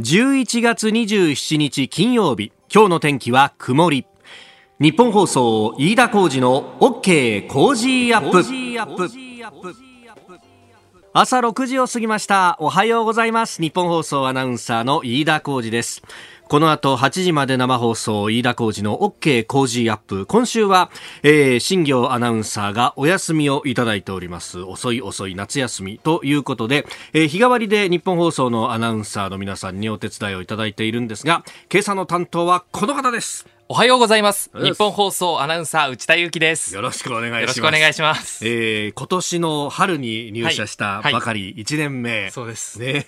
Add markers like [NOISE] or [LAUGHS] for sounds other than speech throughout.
11月27日金曜日。今日の天気は曇り。日本放送飯田浩二の OK 工事アップ。朝6時を過ぎました。おはようございます。日本放送アナウンサーの飯田浩二です。この後8時まで生放送、飯田浩二の OK 工事アップ。今週は、えー、新業アナウンサーがお休みをいただいております。遅い遅い夏休みということで、えー、日替わりで日本放送のアナウンサーの皆さんにお手伝いをいただいているんですが、今朝の担当はこの方です。おはようござざいます。日本放送アナウンサー内田裕樹です。よろしくお願いします。よろしくお願いします。えー、今年の春に入社したばかり1年目。はいはい、そうです。ね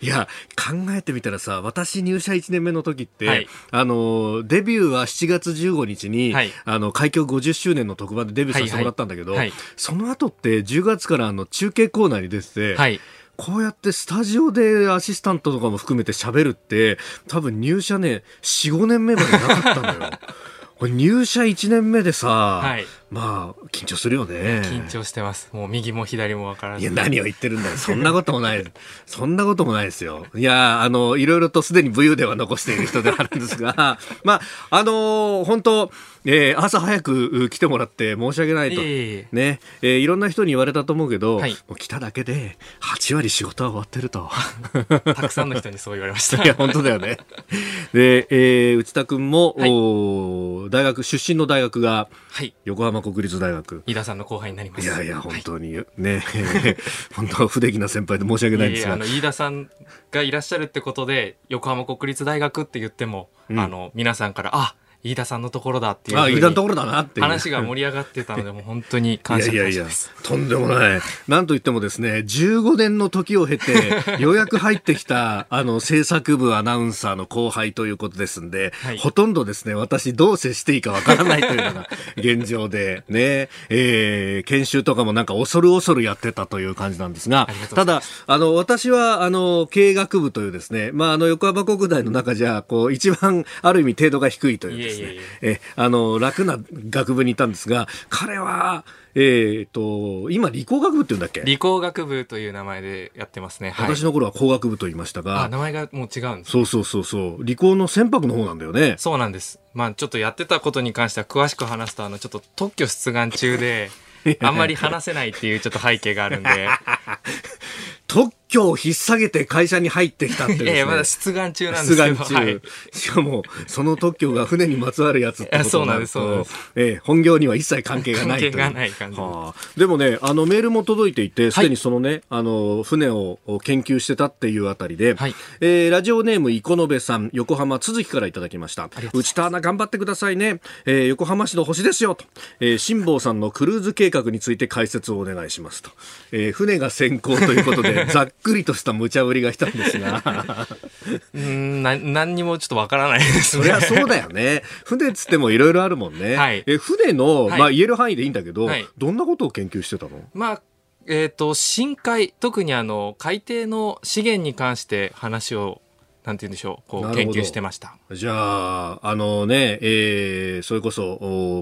いや、考えてみたらさ、私入社1年目の時って、はい、あの、デビューは7月15日に、はい、あの、開局50周年の特番でデビューさせてもらったんだけど、その後って10月からあの中継コーナーに出てて、はいこうやってスタジオでアシスタントとかも含めて喋るって、多分入社ね、4、5年目までなかったんだよ。[LAUGHS] これ入社1年目でさ、はい、まあ、緊張するよね。緊張してます。もう右も左もわからず。いや、何を言ってるんだよ。そんなこともない。[LAUGHS] そんなこともないですよ。いや、あの、いろいろとすでに武勇では残している人ではあるんですが、[LAUGHS] まあ、あの、本当えー、朝早く来てもらって申し訳ないと。えー、ね。えー、いろんな人に言われたと思うけど、はい、もう来ただけで8割仕事は終わってると。[LAUGHS] たくさんの人にそう言われました。いや、本当だよね。で、えー、内田君も、はい、お大学、出身の大学が、はい、横浜国立大学。飯田さんの後輩になります。いやいや、本当に、はい、ね、[LAUGHS] 本当不出来な先輩で申し訳ないんですが。あの、飯田さんがいらっしゃるってことで、横浜国立大学って言っても、うん、あの、皆さんから、あ、飯田さんのところだっていうあ飯田のところだなって話が盛り上がってたのでもう [LAUGHS] 本当に感謝いやいやいやとんでもない。なんといってもですね15年の時を経て [LAUGHS] ようやく入ってきたあの制作部アナウンサーの後輩ということですんで、はい、ほとんどですね私どう接していいかわからないというのが [LAUGHS] 現状でね、えー、研修とかもなんか恐る恐るやってたという感じなんですがただあの私はあの経営学部というですねまああの横浜国大の中じゃこう一番ある意味程度が低いというですね。えあの楽な学部にいたんですが彼はえーと、今、理工学部って言うんだっけ？理工学部という名前でやってますね、はい、私の頃は工学部と言いましたが名前がもう違うんです、ね、そうそうそうそう。理工の船舶の方なんだよね。そうなんです。まあちょっとやってたことに関しては詳しく話すとあのちょっと特許出願中で [LAUGHS] あんまり話せないっていうちょっと背景があるんで。[LAUGHS] 特許を引っ提げて会社に入ってきたってです、ね、いやまだ出願中なんですよ。出願中。はい、しかも、その特許が船にまつわるやつってことになると、そうなんです、えー、本業には一切関係がないと関係がない感じ、はあ。でもね、あの、メールも届いていて、すでにそのね、はい、あの、船を研究してたっていうあたりで、はい、えー、ラジオネーム、イコノベさん、横浜続きからいただきました。内田アナ頑張ってくださいね。えー、横浜市の星ですよ、と。えー、辛坊さんのクルーズ計画について解説をお願いしますと。えー、船が先行ということで、[LAUGHS] ざっくりとした無茶ぶりがしたんですが。[LAUGHS] うんな何にもちょっとわからないです、ね、そりゃそうだよね。船っつってもいろいろあるもんね、はい、え船の、まあ、言える範囲でいいんだけど、はい、どんなことを研究してたの？まあえっ、ー、と深海特にあの海底の資源に関して話をなんて言うんでしょう、こう研究してました。じゃあ、あのね、えー、それこそ、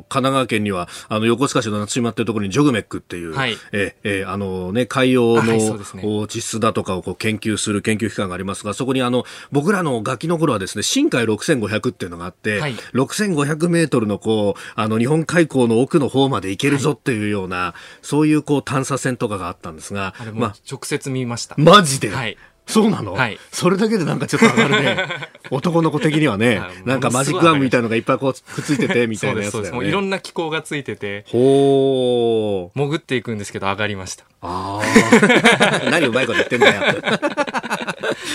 神奈川県には、あの、横須賀市の夏島っていうところにジョグメックっていう、はい、えー、あのね、海洋の、はいね、地質だとかをこう研究する研究機関がありますが、そこにあの、僕らのガキの頃はですね、深海6500っていうのがあって、はい、6500メートルのこう、あの、日本海溝の奥の方まで行けるぞっていうような、はい、そういうこう探査船とかがあったんですが、まあ、直接見ました。マジで？はい。そうなの、はい、それだけでなんかちょっと上がるね。[LAUGHS] 男の子的にはね、なんかマジックアームみたいのがいっぱいこうくっついてて [LAUGHS] みたいなやつだよね。いろんな機構がついてて、ほ潜っていくんですけど上がりました。ああ。[LAUGHS] 何うまいこと言ってんだよ。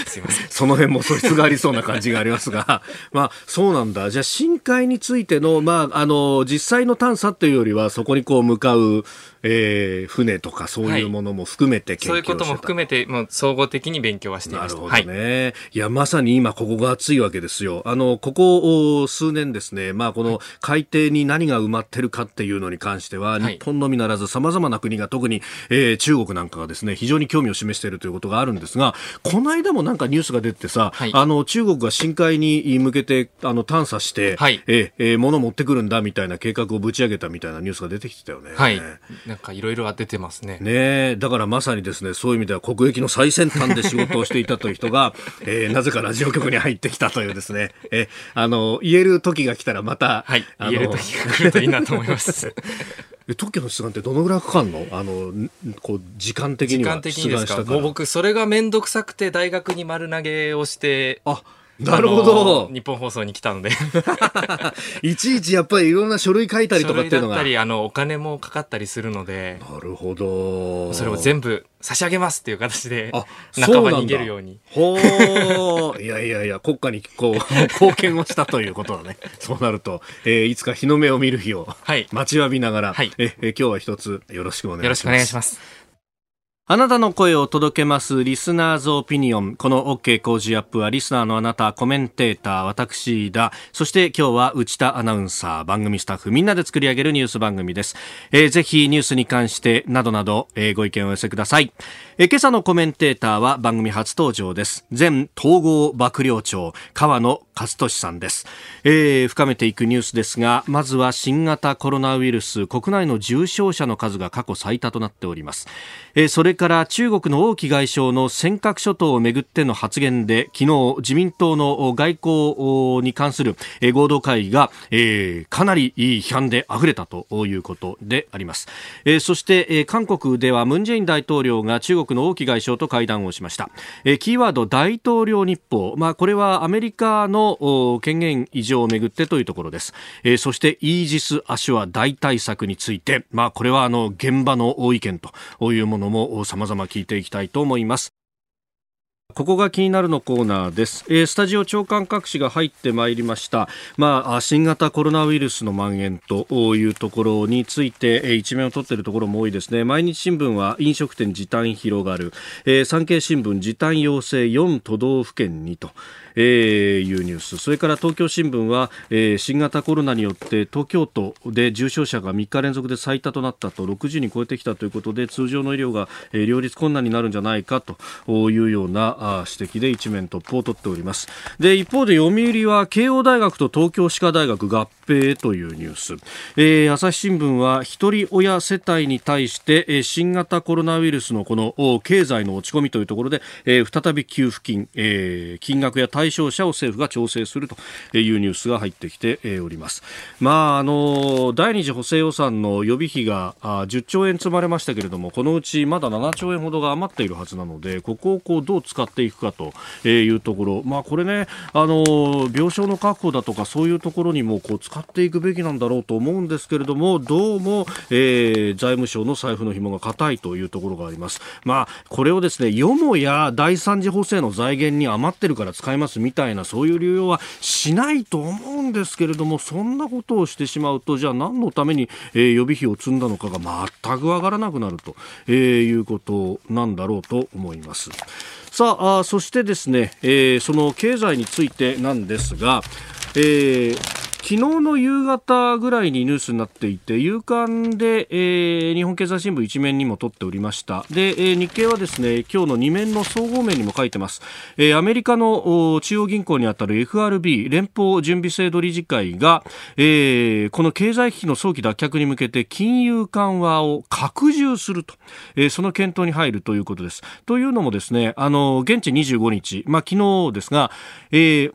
すいません。その辺も素質がありそうな感じがありますが、まあ、そうなんだ。じゃあ、深海についての、まあ、あの、実際の探査というよりは、そこにこう向かう、えー、船とかそういうものも含めて研究をしてた、はい、そういうことも含めて、もう総合的に勉強はしていました。なるほどね。はい、いや、まさに今ここが熱いわけですよ。あの、ここ数年ですね、まあ、この海底に何が埋まってるかっていうのに関しては、はい、日本のみならず様々な国が特に、えー、中国なんかがですね、非常に興味を示しているということがあるんですが、この間もなんかニュースが出てさ、はい、あの中国が深海に向けてあの探査して、はい、ええ物持ってくるんだみたいな計画をぶち上げたみたいなニュースが出てきてたよね。はい。なんかいろいろ出てますね。ねだからまさにですね、そういう意味では国益の最先端で仕事をしていたという人が、[LAUGHS] えー、なぜかラジオ局に入ってきたというですね、えあの言える時が来たらまた、はい、言える時が来るといいなと思います。[LAUGHS] 特許の出願ってどのぐらいかかるの？あのこう時間的には時間的にですか？もう僕それが面倒くさくて大学に丸投げをしてあなるほど。日本放送に来たので [LAUGHS] いちいちやっぱりいろんな書類書いたりとかっていうのが。書類だったり、あの、お金もかかったりするので。なるほど。それを全部差し上げますっていう形で、仲間に逃げるように。ほう。いやいやいや、国家にこう、[LAUGHS] 貢献をしたということだね。そうなると、えー、いつか日の目を見る日を、待ちわびながら、はい、ええ今日は一つよろしくお願いします。よろしくお願いします。あなたの声を届けます、リスナーズオピニオン。この OK 工事アップは、リスナーのあなた、コメンテーター、私だ。そして今日は内田アナウンサー、番組スタッフ、みんなで作り上げるニュース番組です。えー、ぜひニュースに関して、などなど、えー、ご意見をお寄せください。えー、今朝のコメンテーターは番組初登場です。前統合幕僚長、川野勝利さんです、えー、深めていくニュースですがまずは新型コロナウイルス国内の重症者の数が過去最多となっております、え、それから中国の王毅外相の尖閣諸島をめぐっての発言で昨日自民党の外交に関する合同会議が、え、かなり批判で溢れたということであります、え、そして、え、韓国ではムン・ジェイン大統領が中国の王毅外相と会談をしました、え、キーワード大統領日報、まあ、これはアメリカの権限移譲をめぐってというところです、え、そしてイージス・アショア大対策について、まあ、これはあの現場の意見というものも様々聞いていきたいと思います。ここが気になるのコーナーです、えー、スタジオ長官各紙が入ってまいりました、まあ、新型コロナウイルスの蔓延というところについて、えー、一面を取っているところも多いですね。毎日新聞は飲食店時短広がる、えー、産経新聞時短要請4都道府県にとえー、いうニュース。それから東京新聞は、えー、新型コロナによって東京都で重症者が3日連続で最多となったと60に超えてきたということで通常の医療が、えー、両立困難になるんじゃないかというようなあ指摘で一面トップを取っておりますで一方で読売は慶応大学と東京歯科大学合併というニュース、えー、朝日新聞は一人親世帯に対して、えー、新型コロナウイルスのこの経済の落ち込みというところで、えー、再び給付金、えー、金額や対象者を政府が調整するというニュースが入ってきております。まあ、あの第二次補正予算の予備費が10兆円積まれましたけれどもこのうちまだ7兆円ほどが余っているはずなのでここをこうどう使っていくかというところ、まあ、これねあの病床の確保だとかそういうところにもこう使っていくべきなんだろうと思うんですけれどもどうも、えー、財務省の財布の紐が固いというところがあります。まあ、これをですねよもや第三次補正の財源に余ってるから使いますみたいなそういう流用はしないと思うんですけれどもそんなことをしてしまうとじゃあ何のために、えー、予備費を積んだのかが全くわからなくなると、えー、いうことなんだろうと思います。さあそしてですね、えー、その経済についてなんですが、えー昨日の夕方ぐらいにニュースになっていて、夕刊で、えー、日本経済新聞一面にも取っておりました。で、えー、日経はですね、今日の2面の総合面にも書いてます。えー、アメリカの中央銀行にあたる FRB、連邦準備制度理事会が、えー、この経済危機の早期脱却に向けて金融緩和を拡充すると、えー、その検討に入るということです。というのもですね、あの、現地25日、まあ、昨日ですが、えー、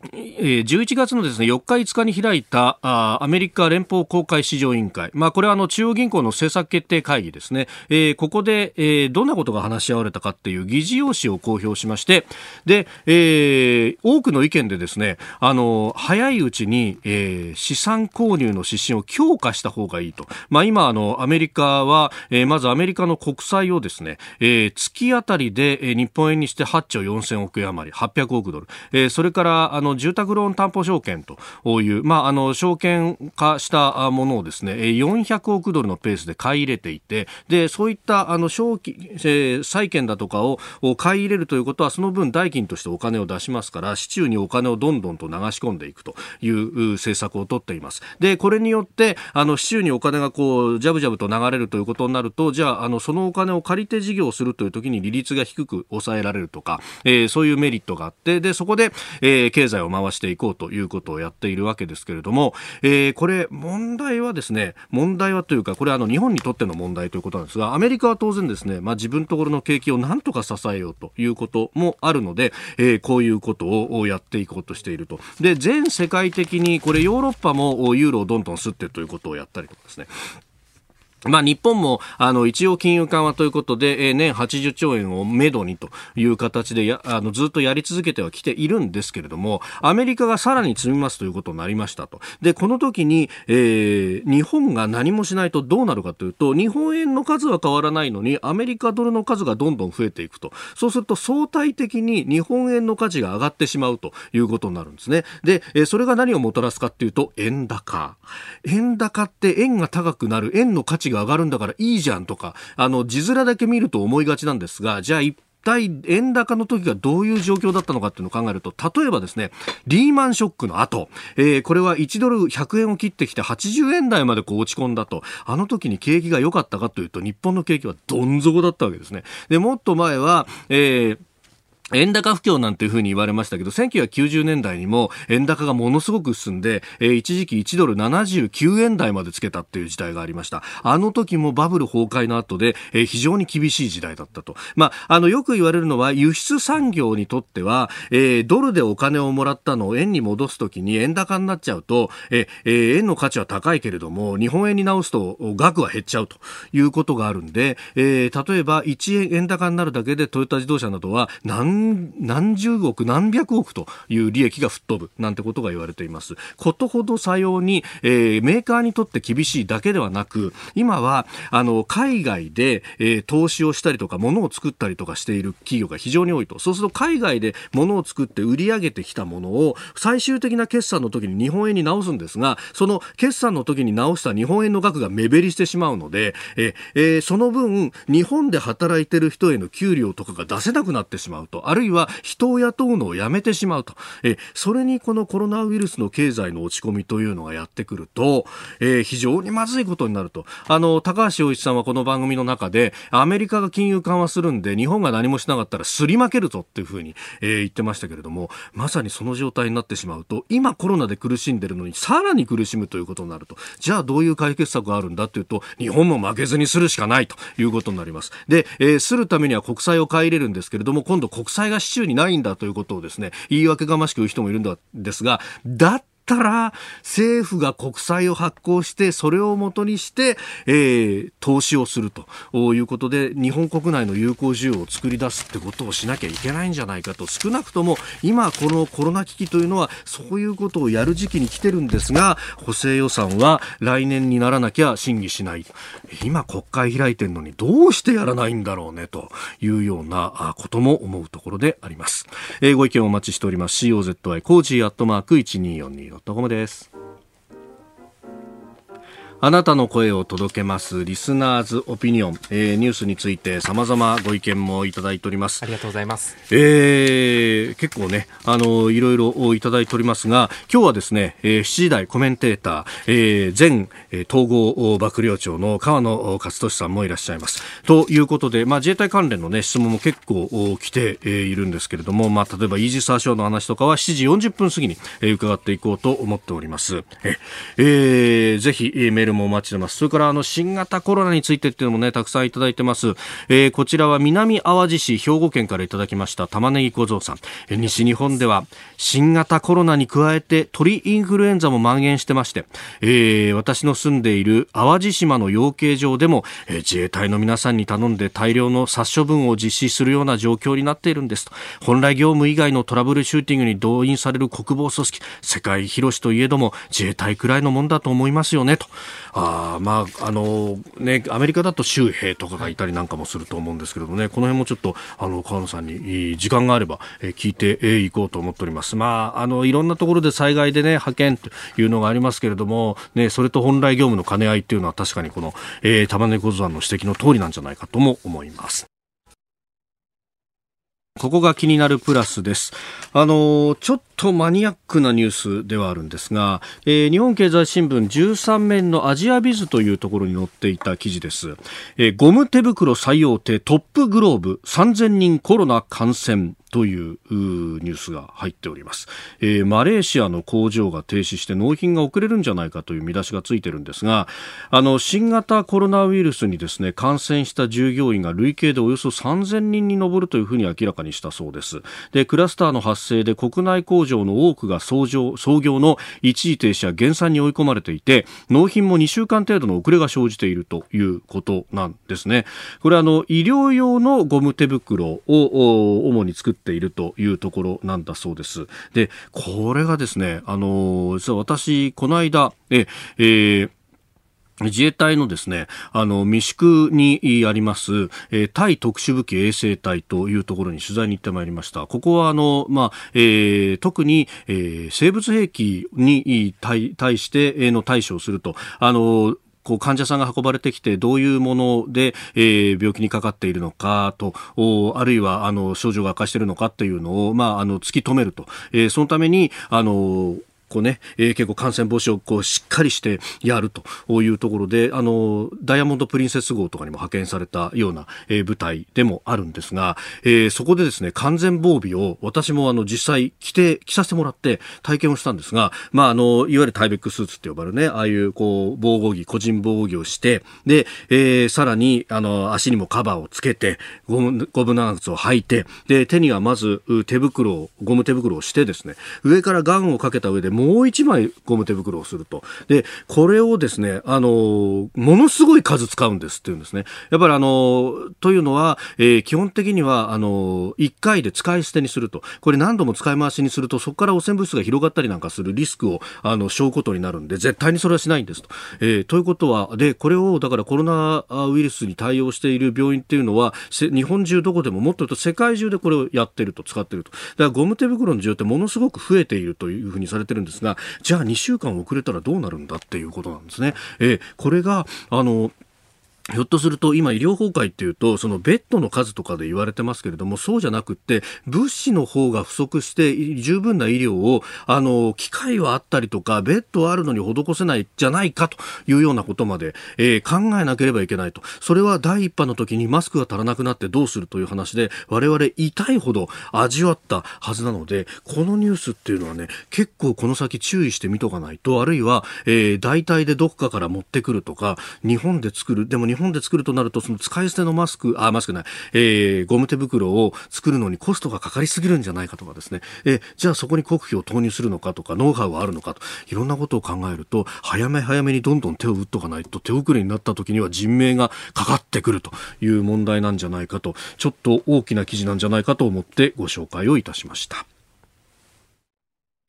11月のですね4日5日に開いたアメリカ連邦公開市場委員会、まあ、これはあの中央銀行の政策決定会議ですね、えー、ここで、えー、どんなことが話し合われたかっていう議事要旨を公表しましてで、えー、多くの意見でですねあの早いうちに、えー、資産購入の指針を強化した方がいいと、まあ、今あのアメリカは、えー、まずアメリカの国債をですね、えー、月あたりで、日本円にして8兆4000億円余り800億ドル、えー、それからあのの住宅ローン担保証券という、まあ、あの証券化したものをですね400億ドルのペースで買い入れていてでそういったあの小期、えー、債券だとかを買い入れるということはその分代金としてお金を出しますから市中にお金をどんどんと流し込んでいくという政策を取っています。でこれによってあの市中にお金がこうジャブジャブと流れるということになるとじゃああのそのお金を借りて事業をするという時に利率が低く抑えられるとか、えー、そういうメリットがあってでそこで、えー、経済を回していこうということをやっているわけですけれども、えー、これ問題はですね問題はというかこれあの日本にとっての問題ということなんですがアメリカは当然ですね、まあ、自分のところの景気をなんとか支えようということもあるので、えー、こういうことをやっていこうとしていると。で全世界的にこれヨーロッパもユーロをどんどん吸ってということをやったりとかですね。まあ、日本もあの一応金融緩和ということで、え、年80兆円をめどにという形でやあのずっとやり続けてはきているんですけれどもアメリカがさらに積みますということになりましたと。でこの時に、えー、日本が何もしないとどうなるかというと日本円の数は変わらないのにアメリカドルの数がどんどん増えていくと。そうすると相対的に日本円の価値が上がってしまうということになるんですね。で、えー、それが何をもたらすかというと円高。円高って円が高くなる。円の価値値が上がるんだからいいじゃんとか、あの、字面だけ見ると思いがちなんですが、じゃあ一体円高の時がどういう状況だったのかっていうのを考えると、例えばですね、リーマンショックの後、えー、これは1ドル100円を切ってきて80円台までこう落ち込んだと、あの時に景気が良かったかというと、日本の景気はどん底だったわけですね。で、もっと前は、えー円高不況なんていうふうに言われましたけど、1990年代にも円高がものすごく進んで、えー、一時期1ドル79円台までつけたっていう時代がありました。あの時もバブル崩壊の後で、えー、非常に厳しい時代だったと。まあ、あの、よく言われるのは、輸出産業にとっては、えー、ドルでお金をもらったのを円に戻すときに円高になっちゃうと、えー、円の価値は高いけれども、日本円に直すと額は減っちゃうということがあるんで、えー、例えば1円円高になるだけでトヨタ自動車などは何何十億何百億という利益が吹っ飛ぶなんてことが言われています。ことほどさように、えー、メーカーにとって厳しいだけではなく今はあの海外で、えー、投資をしたりとか物を作ったりとかしている企業が非常に多いと。そうすると海外で物を作って売り上げてきたものを最終的な決算の時に日本円に直すんですがその決算の時に直した日本円の額が目減りしてしまうので、えー、その分日本で働いてる人への給料とかが出せなくなってしまうと。あるいは人を雇うのをやめてしまうと。えそれにこのコロナウイルスの経済の落ち込みというのがやってくると、え、非常にまずいことになると。あの、高橋洋一さんはこの番組の中で、アメリカが金融緩和するんで、日本が何もしなかったらすり負けるぞっていうふうに、え、言ってましたけれども、まさにその状態になってしまうと、今コロナで苦しんでるのに、さらに苦しむということになると、じゃあどういう解決策があるんだっていうと、日本も負けずにするしかないということになります。で、えー、するためには国債を買い入れるんですけれども、今度国債が市中にないんだということをですね、言い訳がましく言う人もいるんですが、だったら政府が国債を発行してそれをもとにして、えー、投資をすると。いうことで日本国内の有効需要を作り出すってことをしなきゃいけないんじゃないかと。少なくとも今このコロナ危機というのはそういうことをやる時期に来てるんですが補正予算は来年にならなきゃ審議しない。今国会開いてるのにどうしてやらないんだろうねと。いうようなことも思うところであります、えー、ご意見をお待ちしております。COZY コージーアットマーク124ドットコムです。あなたの声を届けますリスナーズオピニオン、えー、ニュースについて様々ご意見もいただいております。ありがとうございます、えー、結構ねあのいろいろいただいておりますが今日はですね、えー、7時台コメンテーター、えー、前統合幕僚長の河野克俊さんもいらっしゃいます。ということで、まあ、自衛隊関連のね質問も結構来ているんですけれども、まあ、例えばイージス・アショーの話とかは7時40分過ぎに伺っていこうと思っております。え、えー、ぜひメールルもお待ちしてます。それからあの新型コロナについてっていうのもね、たくさんいただいてます。えー、こちらは南淡路市兵庫県からいただきました玉ねぎ小僧さん。え、西日本では新型コロナに加えて鳥インフルエンザも蔓延してまして、えー、私の住んでいる淡路島の養鶏場でも、えー、自衛隊の皆さんに頼んで大量の殺処分を実施するような状況になっているんですと。本来業務以外のトラブルシューティングに動員される国防組織、世界広しといえども自衛隊くらいのもんだと思いますよねと。あまああのね、アメリカだと州兵とかがいたりなんかもすると思うんですけどもね、この辺もちょっとあの河野さんに時間があれば、え聞いていこうと思っております。まあ、あの、いろんなところで災害でね、派遣というのがありますけれども、ね、それと本来業務の兼ね合いっていうのは確かにこの、えー、玉ね小山の指摘の通りなんじゃないかとも思います。ここが気になるプラスです。あの、ちょっとマニアックなニュースではあるんですが、えー、日本経済新聞13面のアジアビズというところに載っていた記事です。えー、ゴム手袋最大手トップグローブ3000人コロナ感染というニュースが入っております、えー、マレーシアの工場が停止して納品が遅れるんじゃないかという見出しがついてるんですがあの新型コロナウイルスにですね感染した従業員が累計でおよそ3000人に上るというふうに明らかにしたそうです。でクラスターの発生で国内工場の多くが創業の一時停止や減産に追い込まれていて納品も2週間程度の遅れが生じているということなんですね。これはの医療用のゴム手袋を主に作っているというところなんだそうです。で、これがですね、あの、実は私、この間、え、えー自衛隊のですね、あの、未宿にあります、えー、対特殊武器衛生隊というところに取材に行ってまいりました。ここは、あの、まあ、えー、特に、えー、生物兵器に対しての対処をすると、あの、こう患者さんが運ばれてきてどういうもので、えー、病気にかかっているのかとあるいはあの症状が悪化しているのかっていうのを、まあ、あの突き止めると、えー、そのためにあのこうね、えー、結構感染防止をこうしっかりしてやるというところで、あの、ダイヤモンド・プリンセス号とかにも派遣されたような、えー、部隊でもあるんですが、えー、そこでですね、完全防備を私もあの実際着て、着させてもらって体験をしたんですが、まああの、いわゆるタイベックスーツって呼ばれるね、ああいうこう、防護着、個人防護着をして、で、えー、さらに、あの、足にもカバーをつけて、ゴム、ゴム長靴を履いて、で、手にはまず手袋を、ゴム手袋をしてですね、上からガンをかけた上でもう一枚ゴム手袋をすると。で、これをですね、あの、ものすごい数使うんですっていうんですね。やっぱりあの、というのは、えー、基本的には、あの、1回で使い捨てにすると。これ何度も使い回しにすると、そこから汚染物質が広がったりなんかするリスクを、あの、背負うことになるんで、絶対にそれはしないんですと。えー、ということは、で、これを、だからコロナウイルスに対応している病院っていうのは、日本中どこでももっと言うと世界中でこれをやってると、使ってると。だからゴム手袋の需要ってものすごく増えているというふうにされてるんですが、じゃあ2週間遅れたらどうなるんだっていうことなんですね。えー、これがあのひょっとすると今医療崩壊っていうとそのベッドの数とかで言われてますけれどもそうじゃなくって物資の方が不足して十分な医療をあの機械はあったりとかベッドはあるのに施せないじゃないかというようなことまで、えー、考えなければいけないと。それは第一波の時にマスクが足らなくなってどうするという話で我々痛いほど味わったはずなのでこのニュースっていうのはね結構この先注意してみとかないとあるいは、えー、代替でどこかから持ってくるとか日本で作るでも日本で作るとなると、その使い捨てのマスク、あ、マスクない、えー、ゴム手袋を作るのにコストがかかりすぎるんじゃないかとかですね、えー、じゃあそこに国費を投入するのかとか、ノウハウはあるのかと、いろんなことを考えると、早め早めにどんどん手を打っとかないと、手遅れになった時には人命がかかってくるという問題なんじゃないかと、ちょっと大きな記事なんじゃないかと思ってご紹介をいたしました。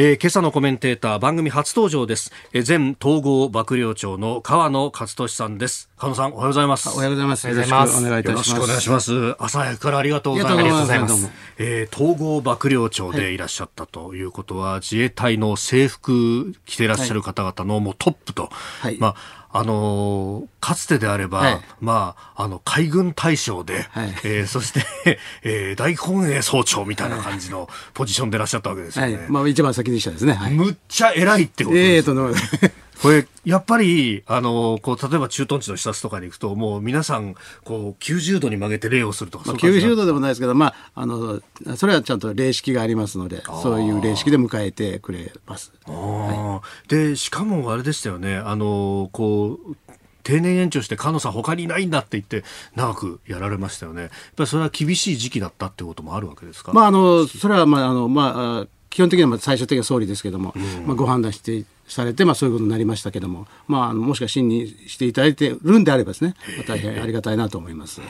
えー、今朝のコメンテーター番組初登場です、えー、前統合幕僚長の川野勝利さんです。川野さんおはようございます。おはようございます。よろしくお願いいたします。よろしくお願いします。朝早くからありがとうございます。ありがとうございます。えー、統合幕僚長でい。らっしゃったということは、はい、自衛隊の制服着ていらっしゃる方々のもうトップと、はい、まああのー、かつてであれば、はい、まあ、あの、海軍大将で、はい、えー、そして、[LAUGHS] えー、大本営総長みたいな感じのポジションでいらっしゃったわけですよね。はい、まあ、一番先でしたですね。むっちゃ偉いってことです。ええー、と、これ、やっぱり、あの、こう、例えば駐屯地の視察とかに行くと、もう皆さん、こう、90度に曲げて礼をするとか、まあ、90度でもないですけど、まあ、あの、それはちゃんと礼式がありますので、そういう礼式で迎えてくれます。はい、で、しかもあれでしたよね、あの、こう、定年延長して菅野さん他にいないんだって言って長くやられましたよね。やっぱりそれは厳しい時期だったってこともあるわけですか？まああのそれはまああのまあ基本的には最終的には総理ですけども、うん、まあご判断してされて、まあ、そういうことになりましたけども、まあ、もしか審議していただいてるんであればですね、大変ありがたいなと思います。はい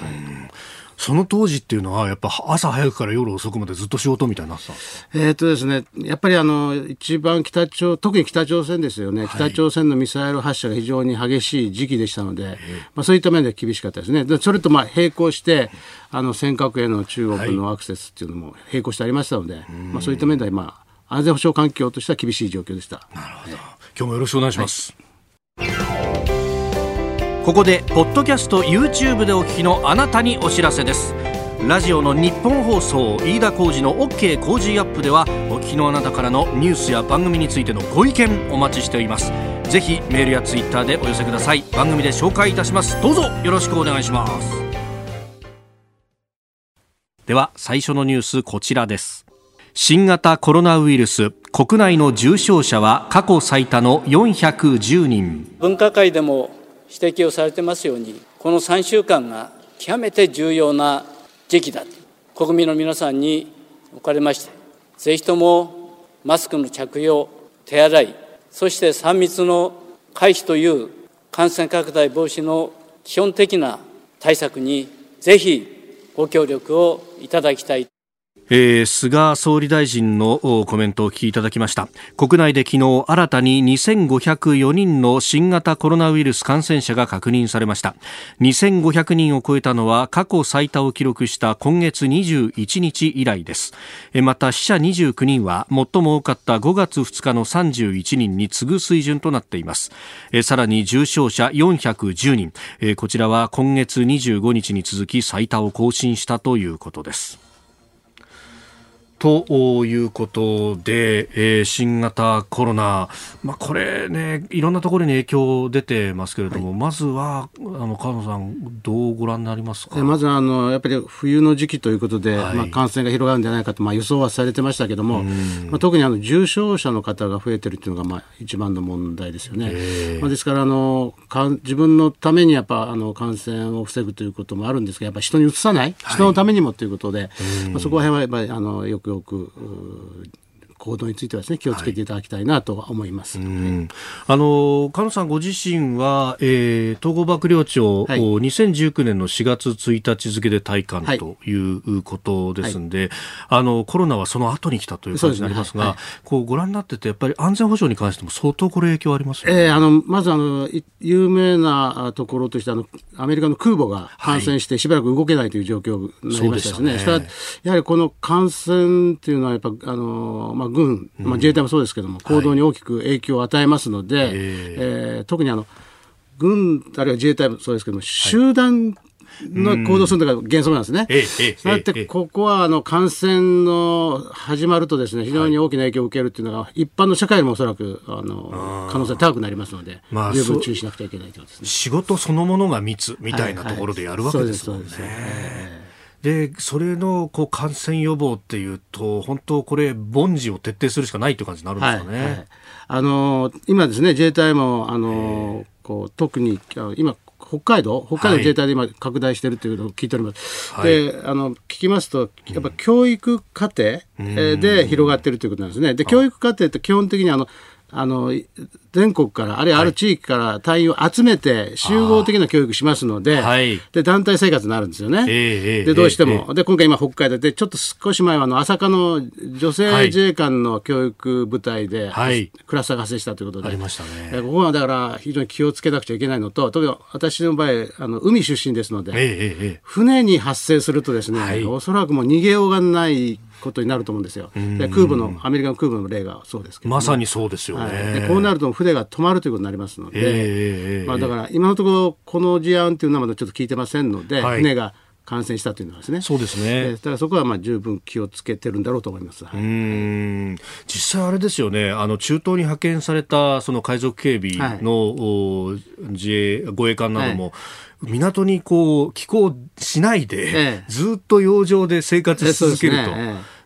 その当時っていうのは、やっぱ朝早くから夜遅くまでずっと仕事みたいになってたんですか？えっとですね、やっぱりあの、一番北朝、特に北朝鮮ですよね、はい、北朝鮮のミサイル発射が非常に激しい時期でしたので、まあ、そういった面で厳しかったですね。でそれとまあ並行して、あの、尖閣への中国のアクセスっていうのも並行してありましたので、はい、まあ、そういった面でまあ、安全保障環境としては厳しい状況でした。なるほど。今日もよろしくお願いします。はい。ここでポッドキャスト YouTube でお聞きのあなたにお知らせです。ラジオの日本放送飯田浩司の OK 工事アップではお聞きのあなたからのニュースや番組についてのご意見お待ちしております。ぜひメールやツイッターでお寄せください。番組で紹介いたします。どうぞよろしくお願いします。では最初のニュースこちらです新型コロナウイルス国内の重症者は過去最多の410人分科会でも指摘をされてますように、この3週間が極めて重要な時期だ。国民の皆さんにおかれまして、ぜひともマスクの着用、手洗い、そして3密の回避という感染拡大防止の基本的な対策にぜひご協力をいただきたい。えー、菅総理大臣のコメントをお聞きいただきました。国内で昨日新たに2504人の新型コロナウイルス感染者が確認されました。2500人を超えたのは過去最多を記録した今月21日以来です。また死者29人は最も多かった5月2日の31人に次ぐ水準となっています。さらに重症者410人。こちらは今月25日に続き最多を更新したということです。ということで、えー、新型コロナ、まあ、これね、いろんなところに影響出てますけれども、はい、まずは、あの、川野さん、どうご覧になりますか？まずあの、やっぱり冬の時期ということで、はい、まあ、感染が広がるんじゃないかと、まあ、予想はされてましたけども、まあ、特にあの重症者の方が増えてるっていうのが、まあ、一番の問題ですよね。まあ、ですからあのか、自分のためにやっぱあの感染を防ぐということもあるんですが、やっぱ人にうつさない、人のためにもということで、まあ、そこら辺はやっぱりあのよくよく行動についてはですね気をつけていただきたいなと思います。はい、あの菅野さんご自身は、えー、統合幕僚長、はい、2019年の4月1日付で退官ということですんで、はい、あのコロナはその後に来たという感じになりますが、すねはい、こうご覧になっててやっぱり安全保障に関しても相当これ影響ありますよね。えー、あのまずあの有名なところとしてあのアメリカの空母が感染してしばらく動けないという状況になりましたですね。はい、ねやはりこの感染っていうのはやっぱあのまあ軍、まあ、自衛隊もそうですけども、行動に大きく影響を与えますので、はい、えー、特にあの軍あるいは自衛隊もそうですけども、集団の行動するのが原則なんですね。そうやってここはあの感染の始まるとですね非常に大きな影響を受けるっていうのが、一般の社会もおそらくあの可能性高くなりますので、まあ、十分注意しなくてはいけないということですね。仕事そのものが密みたいなところでやるわけですもんね。でそれのこう感染予防っていうと、本当、これ、凡事を徹底するしかないという感じになるんですかね、はいはい、あの今ですね、自衛隊もあのこう特に今、北海道、北海道自衛隊で今、拡大しているというのを聞いております。はい、であの聞きますと、やっぱ教育課程で広がっているということなんですね。で教育課程って基本的にあのあの全国から、あるいはある地域から隊員を集めて集合的な教育しますので、はい、で団体生活になるんですよね。えー、でどうしても、えー、で今回今北海道でちょっと少し前はあの朝霞の女性自衛官の教育部隊で、はい、クラスターが発生したということで、ありましたね。ここはだから非常に気をつけなくちゃいけないのと、特に私の場合あの海出身ですので、えー、船に発生するとですね、はい、おそらくもう逃げようがないことになると思うんですよ。で空母のアメリカの空母の例がそうですけど、まさにそうですよね、はい、でこうなると船が止まるということになりますので、えー、まあ、だから今のところこの事案というのはまだちょっと聞いてませんので、はい、船が感染したというのはですね。そうですね。だからそこはまあ十分気をつけてるんだろうと思います。うん。実際あれですよね。あの中東に派遣されたその海賊警備の、はい、自衛護衛艦なども、はい港にこう寄港しないで、ええ、ずっと洋上で生活し続けると。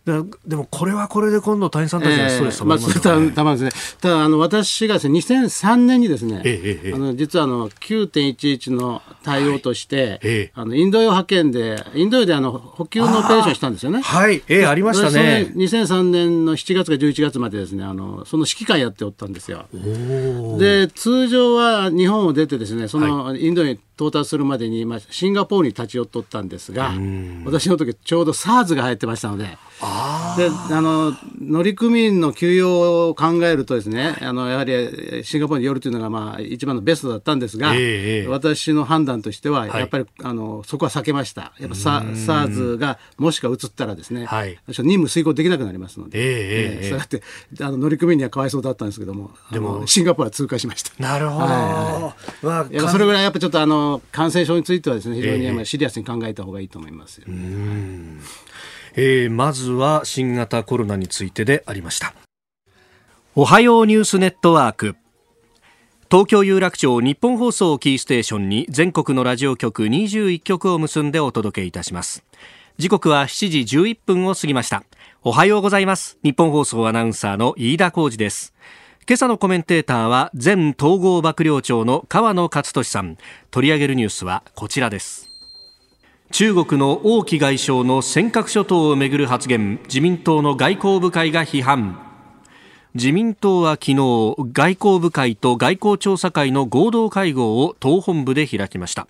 でもこれはこれで今度隊員さんたちがストレスたまりますね。えー、まあ、たまですね。ただあの私がですね2003年にですね、えー、あの実はあの9.11の対応として、はい、あのインド洋派遣でインド洋であの補給のオペレーションしたんですよね。はい、えー、ありましたね。2003年の7月か11月までですねあのその指揮官やっておったんですよ。で通常は日本を出てですねそのインドに到達するまでに、まあ、シンガポールに立ち寄っとったんですが、私の時ちょうど SARS が流行ってましたので、であの乗組員の休養を考えるとですねあのやはりシンガポールに寄るというのが、まあ、一番のベストだったんですが、ええ私の判断としては、はい。やっぱりあのそこは避けました。やっぱ SARS がもしか移ったらですね、はい。任務遂行できなくなりますので、ええええそうやってあの乗組員にはかわいそうだったんですけども、でもシンガポールは通過しました。なるほど。はまあい。やそれぐらいやっぱちょっとあの感染症についてはですね非常にシリアスに考えた方がいいと思いますよ。えーまずは新型コロナについてでありました。おはようニュースネットワーク。東京有楽町日本放送をキーステーションに全国のラジオ局21局を結んでお届けいたします。時刻は7時11分を過ぎました。おはようございます。日本放送アナウンサーの飯田浩二です今朝のコメンテーターは前統合幕僚長の河野克俊さん。取り上げるニュースはこちらです。中国の王毅外相の尖閣諸島をめぐる発言。自民党の外交部会が批判。自民党は昨日外交部会と外交調査会の合同会合を党本部で開きました。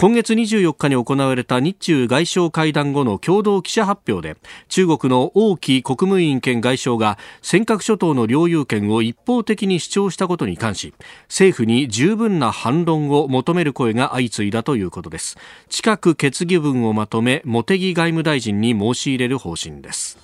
今月24日に行われた日中外相会談後の共同記者発表で中国の王毅国務委員兼外相が尖閣諸島の領有権を一方的に主張したことに関し政府に十分な反論を求める声が相次いだということです。近く決議文をまとめ茂木外務大臣に申し入れる方針です。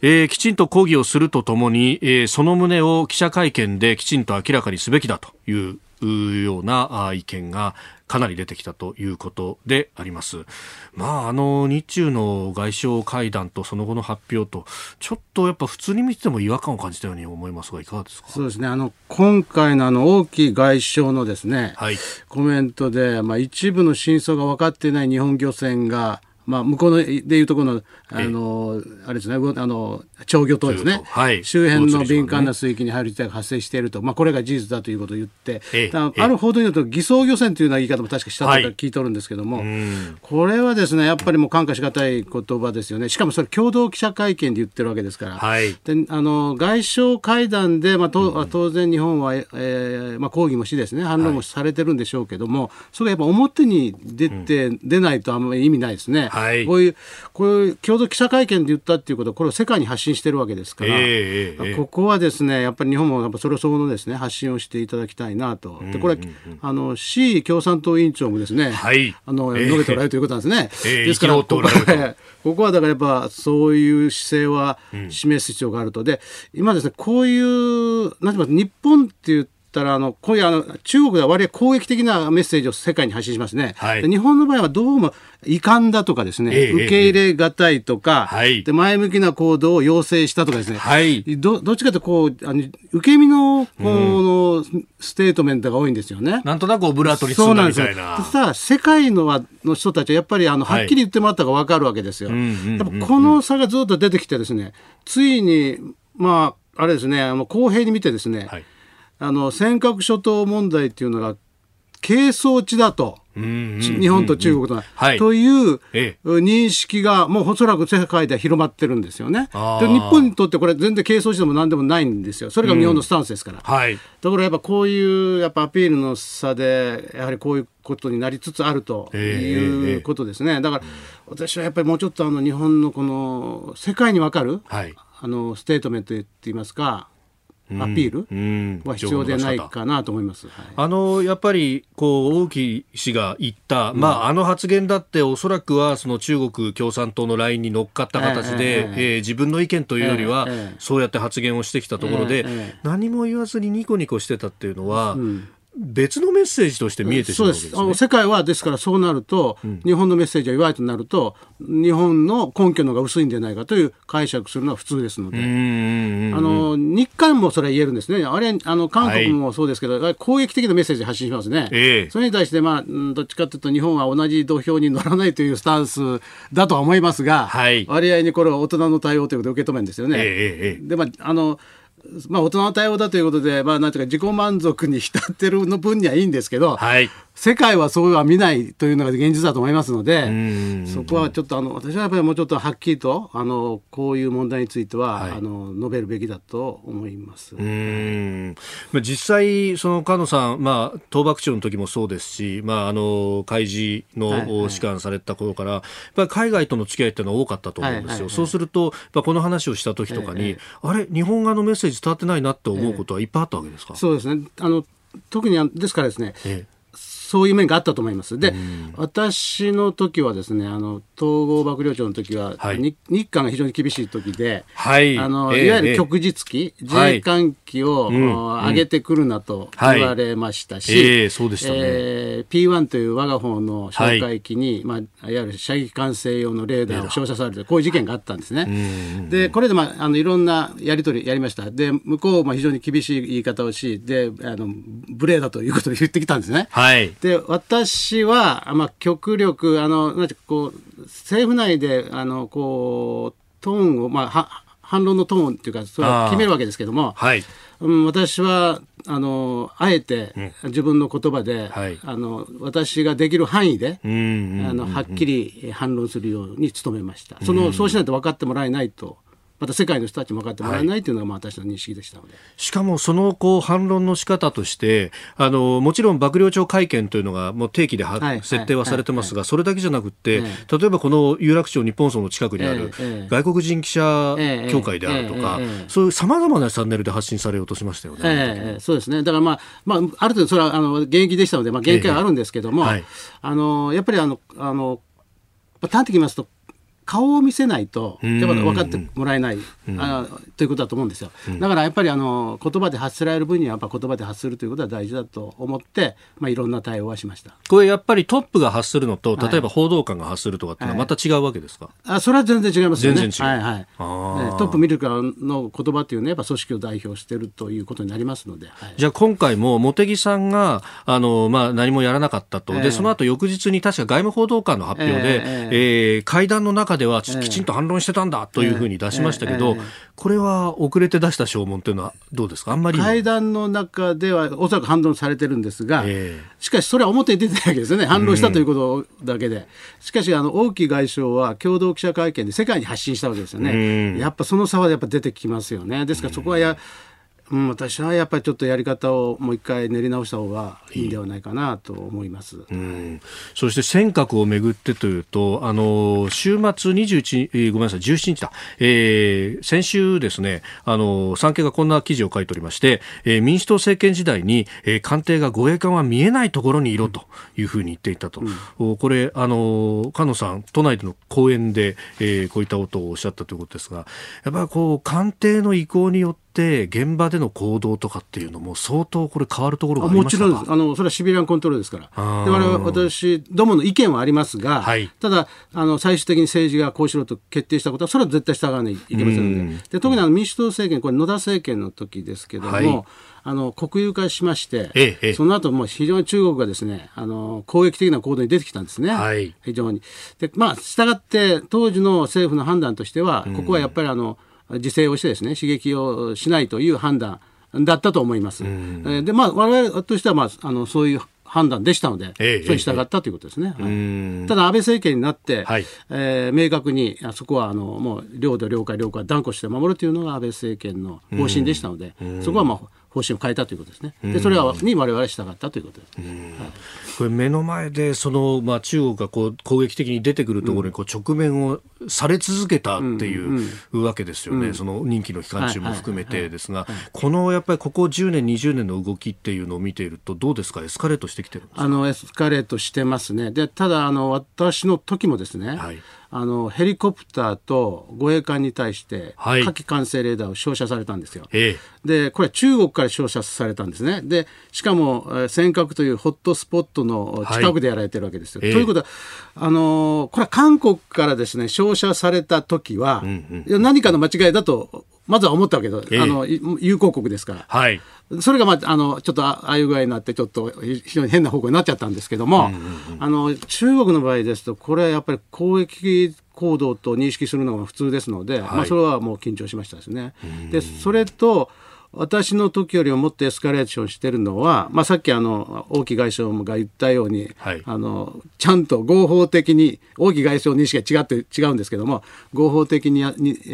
えーきちんと抗議をするとともに、えーその旨を記者会見できちんと明らかにすべきだというような意見がかなり出てきたということであります。まあ、あの、日中の外相会談とその後の発表と、ちょっとやっぱ普通に見てても違和感を感じたように思いますが、いかがですか？そうですねあの今回のあの王毅外相のですね、はい。コメントで、まあ、一部の真相が分かっていない日本漁船が、まあ、向こうのでいうところの、あの、あれですね、うあの、長魚島ですね、はい。周辺の敏感な水域に入る事態が発生していると、まあ、これが事実だということを言って、ええ。ある報道によると、偽装漁船というような言い方も確かしたと聞いておるんですけども、うん。これはですね、やっぱりもう感化しがたい言葉ですよね。しかもそれ共同記者会見で言ってるわけですから。はい。であの外相会談で、まあと当然日本は、えーまあ、抗議もしですね反論もされてるんでしょうけども、それがやっぱ表に出て、出ないとあんまり意味ないですね、はい。こういうこういう共同記者会見で言ったっていうことはこれを世界に発信してるわけですから、ええええええ。ここはですねやっぱり日本もやっぱそれ相応のですね発信をしていただきたいなと、でこれ、あの C 共産党委員長もですね、はい。あのええ。述べておられるということなんですね。ええですからここは [LAUGHS] ここはだからやっぱそういう姿勢は示す必要があると。で、今ですね、こういう、なんて言います日本って言ったら、あの、こういうあの、中国では割合攻撃的なメッセージを世界に発信しますね。はいで日本の場合はどうも遺憾だとかですね、ええ受け入れがたいとか、はいで、前向きな行動を要請したとかですね、はいどどっちかというとこう、あの受け身のこの、ステートメントが多いんですよね。なんとなくオブラートに包んそうなんですよ。だみたいな。そしたら世界のはの人たちはやっぱりあのはっきり言ってもらった方が分かるわけですよ。この差がずっと出てきてですね、ついにまああれですね、あの公平に見てですね、はい。あの尖閣諸島問題っていうのが係争地だと。うんうんうん日本と中国と,、はいというえ認識がもうおそらく世界では広まってるんですよね。で日本にとってこれ全然係争地でも何でもないんですよ。それが日本のスタンスですから。はい。だからやっぱこういうやっぱアピールの差でやはりこういうことになりつつあるということですね。だから私はやっぱりもうちょっとあの日本のこの世界にわかるはい。あのステートメントって言いますかアピールうん。は必要でないかなと思います。はい。あのやっぱりこう王毅氏が言った、まあ、あの発言だって、おそらくはその中国共産党のラインに乗っかった形で、えええええー自分の意見というよりは、そうやって発言をしてきたところで、何も言わずにニコニコしてたっていうのは、ん別のメッセージとして見えてしまうわけですす。ね。あの世界はですからそうなると、日本のメッセージが弱いとなると日本の根拠の方が薄いんじゃないかという解釈するのは普通ですので。うんうんうんあの日韓もそれは言えるんですね、あれあの韓国もそうですけど、攻撃的なメッセージ発信しますね、ええ。それに対して、まあ、うんどっちかというと、日本は同じ土俵に乗らないというスタンスだとは思いますが、はい。割合にこれは大人の対応ということで受け止めるんですよね。ええええええ。でまああのまあ、大人の対応だということで、まあ、なんていうか、自己満足に浸ってるの分にはいいんですけど、はい。世界はそうは見ないというのが現実だと思いますので、そこはちょっとあの私はやっぱりもうちょっとはっきりとあのこういう問題については、はい。あの述べるべきだと思います。うん。まあ実際、その菅野さん、まあ、倒幕長の時もそうですし、まあ、あの開示の、はいはい。士官された頃から、やっぱり海外との付き合いっていうのは多かったと思うんですよ、はいはいはい。そうすると、やっぱこの話をした時とかに、ええ。あれ、日本側のメッセージ伝わってないなって思うことはいっぱいあったわけですか？そうですねあの特にですからですねえそういう面があったと思います。で、私の時はですね、あの統合幕僚長の時は、はい。に日韓が非常に厳しい時で、はい。あの、ええいわゆる局日期、自衛官機を、うん上げてくるなとはい言われましたし、ええそうでしたね。えー P1 という我が方の哨戒機に、い。まあ、いわゆる射撃管制用のレーダーを照射されて、こういう事件があったんですね。で、これで、まあ、あのいろんなやり取りやりました。で、向こうも非常に厳しい言い方をし、で、あの無礼だということで言ってきたんですね。はい。で私は、まあ、極力あのなんてこう政府内であのこうトーンを、まあ、は反論のトーンっていうかそれを決めるわけですけども、はい。うん、私はあのあえて自分の言葉で、はいあの私ができる範囲で、うん。あのはっきり反論するように努めました。そのそうしないと分かってもらえないとまた世界の人たちも分かってもらえないというのが、まあ、私の認識でしたので。しかもそのこう反論の仕方としてあのもちろん幕僚長会見というのがもう定期では、はい設定はされてますが、それだけじゃなくって、え例えばこの有楽町日本層の近くにあるええ外国人記者ええ協会であるとか、そういうさまざまなチャンネルで発信されようとしましたよね。ええそうですね、だから、まあまあ、ある程度、それはあの現役でしたので、まあ、限界はあるんですけども、あのやっぱりあのあの、まあ端的に言いますと、顔を見せないと、ん。やっぱ分かってもらえない、あということだと思うんですよ。だからやっぱりあの言葉で発せられる分には、やっぱ言葉で発するということは大事だと思って、まあ、いろんな対応はしました。これやっぱりトップが発するのと例えば報道官が発するとかっていうのはまた違うわけですか、あそれは全然違いますよね。全然違う。はいはい。トップ見るからの言葉っていうのは、やっぱ組織を代表しているということになりますので。はい。じゃあ今回も茂木さんがあの、まあ、何もやらなかったと、ええでその後翌日に確か外務報道官の発表で、ええー会談の中ではちきちんと反論してたんだというふうに出しましたけど、これは遅れて出した証文というのはどうですか、あんまり。会談の中ではおそらく反論されてるんですが、えしかしそれは表に出てないわけですよね、反論したということだけで。しかし、あの王毅外相は共同記者会見で世界に発信したわけですよね。やっぱその差はやっぱ出てきますよね。ですからそこはや、うん、私はやっぱりちょっとやり方をもう一回練り直した方がいいんではないかなと思います。うん。そして尖閣をめぐってというと、あの週末21、えーごめんなさい、17日だ、えー先週ですね、あの産経がこんな記事を書いておりまして、えー民主党政権時代に、えー官邸が護衛艦は見えないところにいろというふうに言っていたと、おこれ、あの菅野さん、都内での講演で、えーこういったことをおっしゃったということですが、やっぱりこう官邸の意向によって、現場での行動とかっていうのも、相当これ、変わるところがありもましたかちろんです。あの、それはシビリアンコントロールですから、我々私どもの意見はありますが、はい。ただあの、最終的に政治がこうしろと決定したことは、それは絶対従わないといけませんので、で特にあの民主党政権、これ、野田政権の時ですけども、はい。あの国有化しまして、ええええ。その後もう非常に中国がですねあの攻撃的な行動に出てきたんですね、はい。非常に。で、まあ、従って、当時の政府の判断としては、ここはやっぱりあの自制をしてですね、刺激をしないという判断だったと思います。えーで、まあ、我々としては、まあ、あのそういう判断でしたので、ええそれに従ったということですね。はい。ん。ただ、安倍政権になって、はい。えー明確に、あそこはあのもう領土、領海、領海断固して守るというのが安倍政権の方針でしたので、そこは、まあ、方針を変えたということですね。で、それはに我々は従ったということです。これ目の前でその、まあ、中国がこう攻撃的に出てくるところにこう直面をされ続けたっていうわけですよね、その任期の期間中も含めてですが、このやっぱりここ10年、20年の動きっていうのを見ていると、どうですか、エスカレートしてきてるんですか？あのエスカレートしてますね。で、ただ、あの、私の時もですね、はいあの、ヘリコプターと護衛艦に対して、はい火器管制レーダーを照射されたんですよ。ええで、これは中国から照射されたんですね。で、しかも、えー尖閣というホットスポットの近くでやられてるわけですよ。ええということは、あのーこれは韓国からですね、照射された時は、いや何かの間違いだと、まずは思ったわけです。ええあの、い友好国ですから。はいそれが、まあ、あの、ちょっとあああいう具合になって、ちょっと非常に変な方向になっちゃったんですけども、あの、中国の場合ですと、これはやっぱり攻撃行動と認識するのが普通ですので、まあ、それはもう緊張しましたですね。で、それと、私の時よりももっとエスカレーションしてるのは、まあ、さっきあの王毅外相が言ったように、はい、あのちゃんと合法的に王毅外相の意識が違って違うんですけども合法的にに、え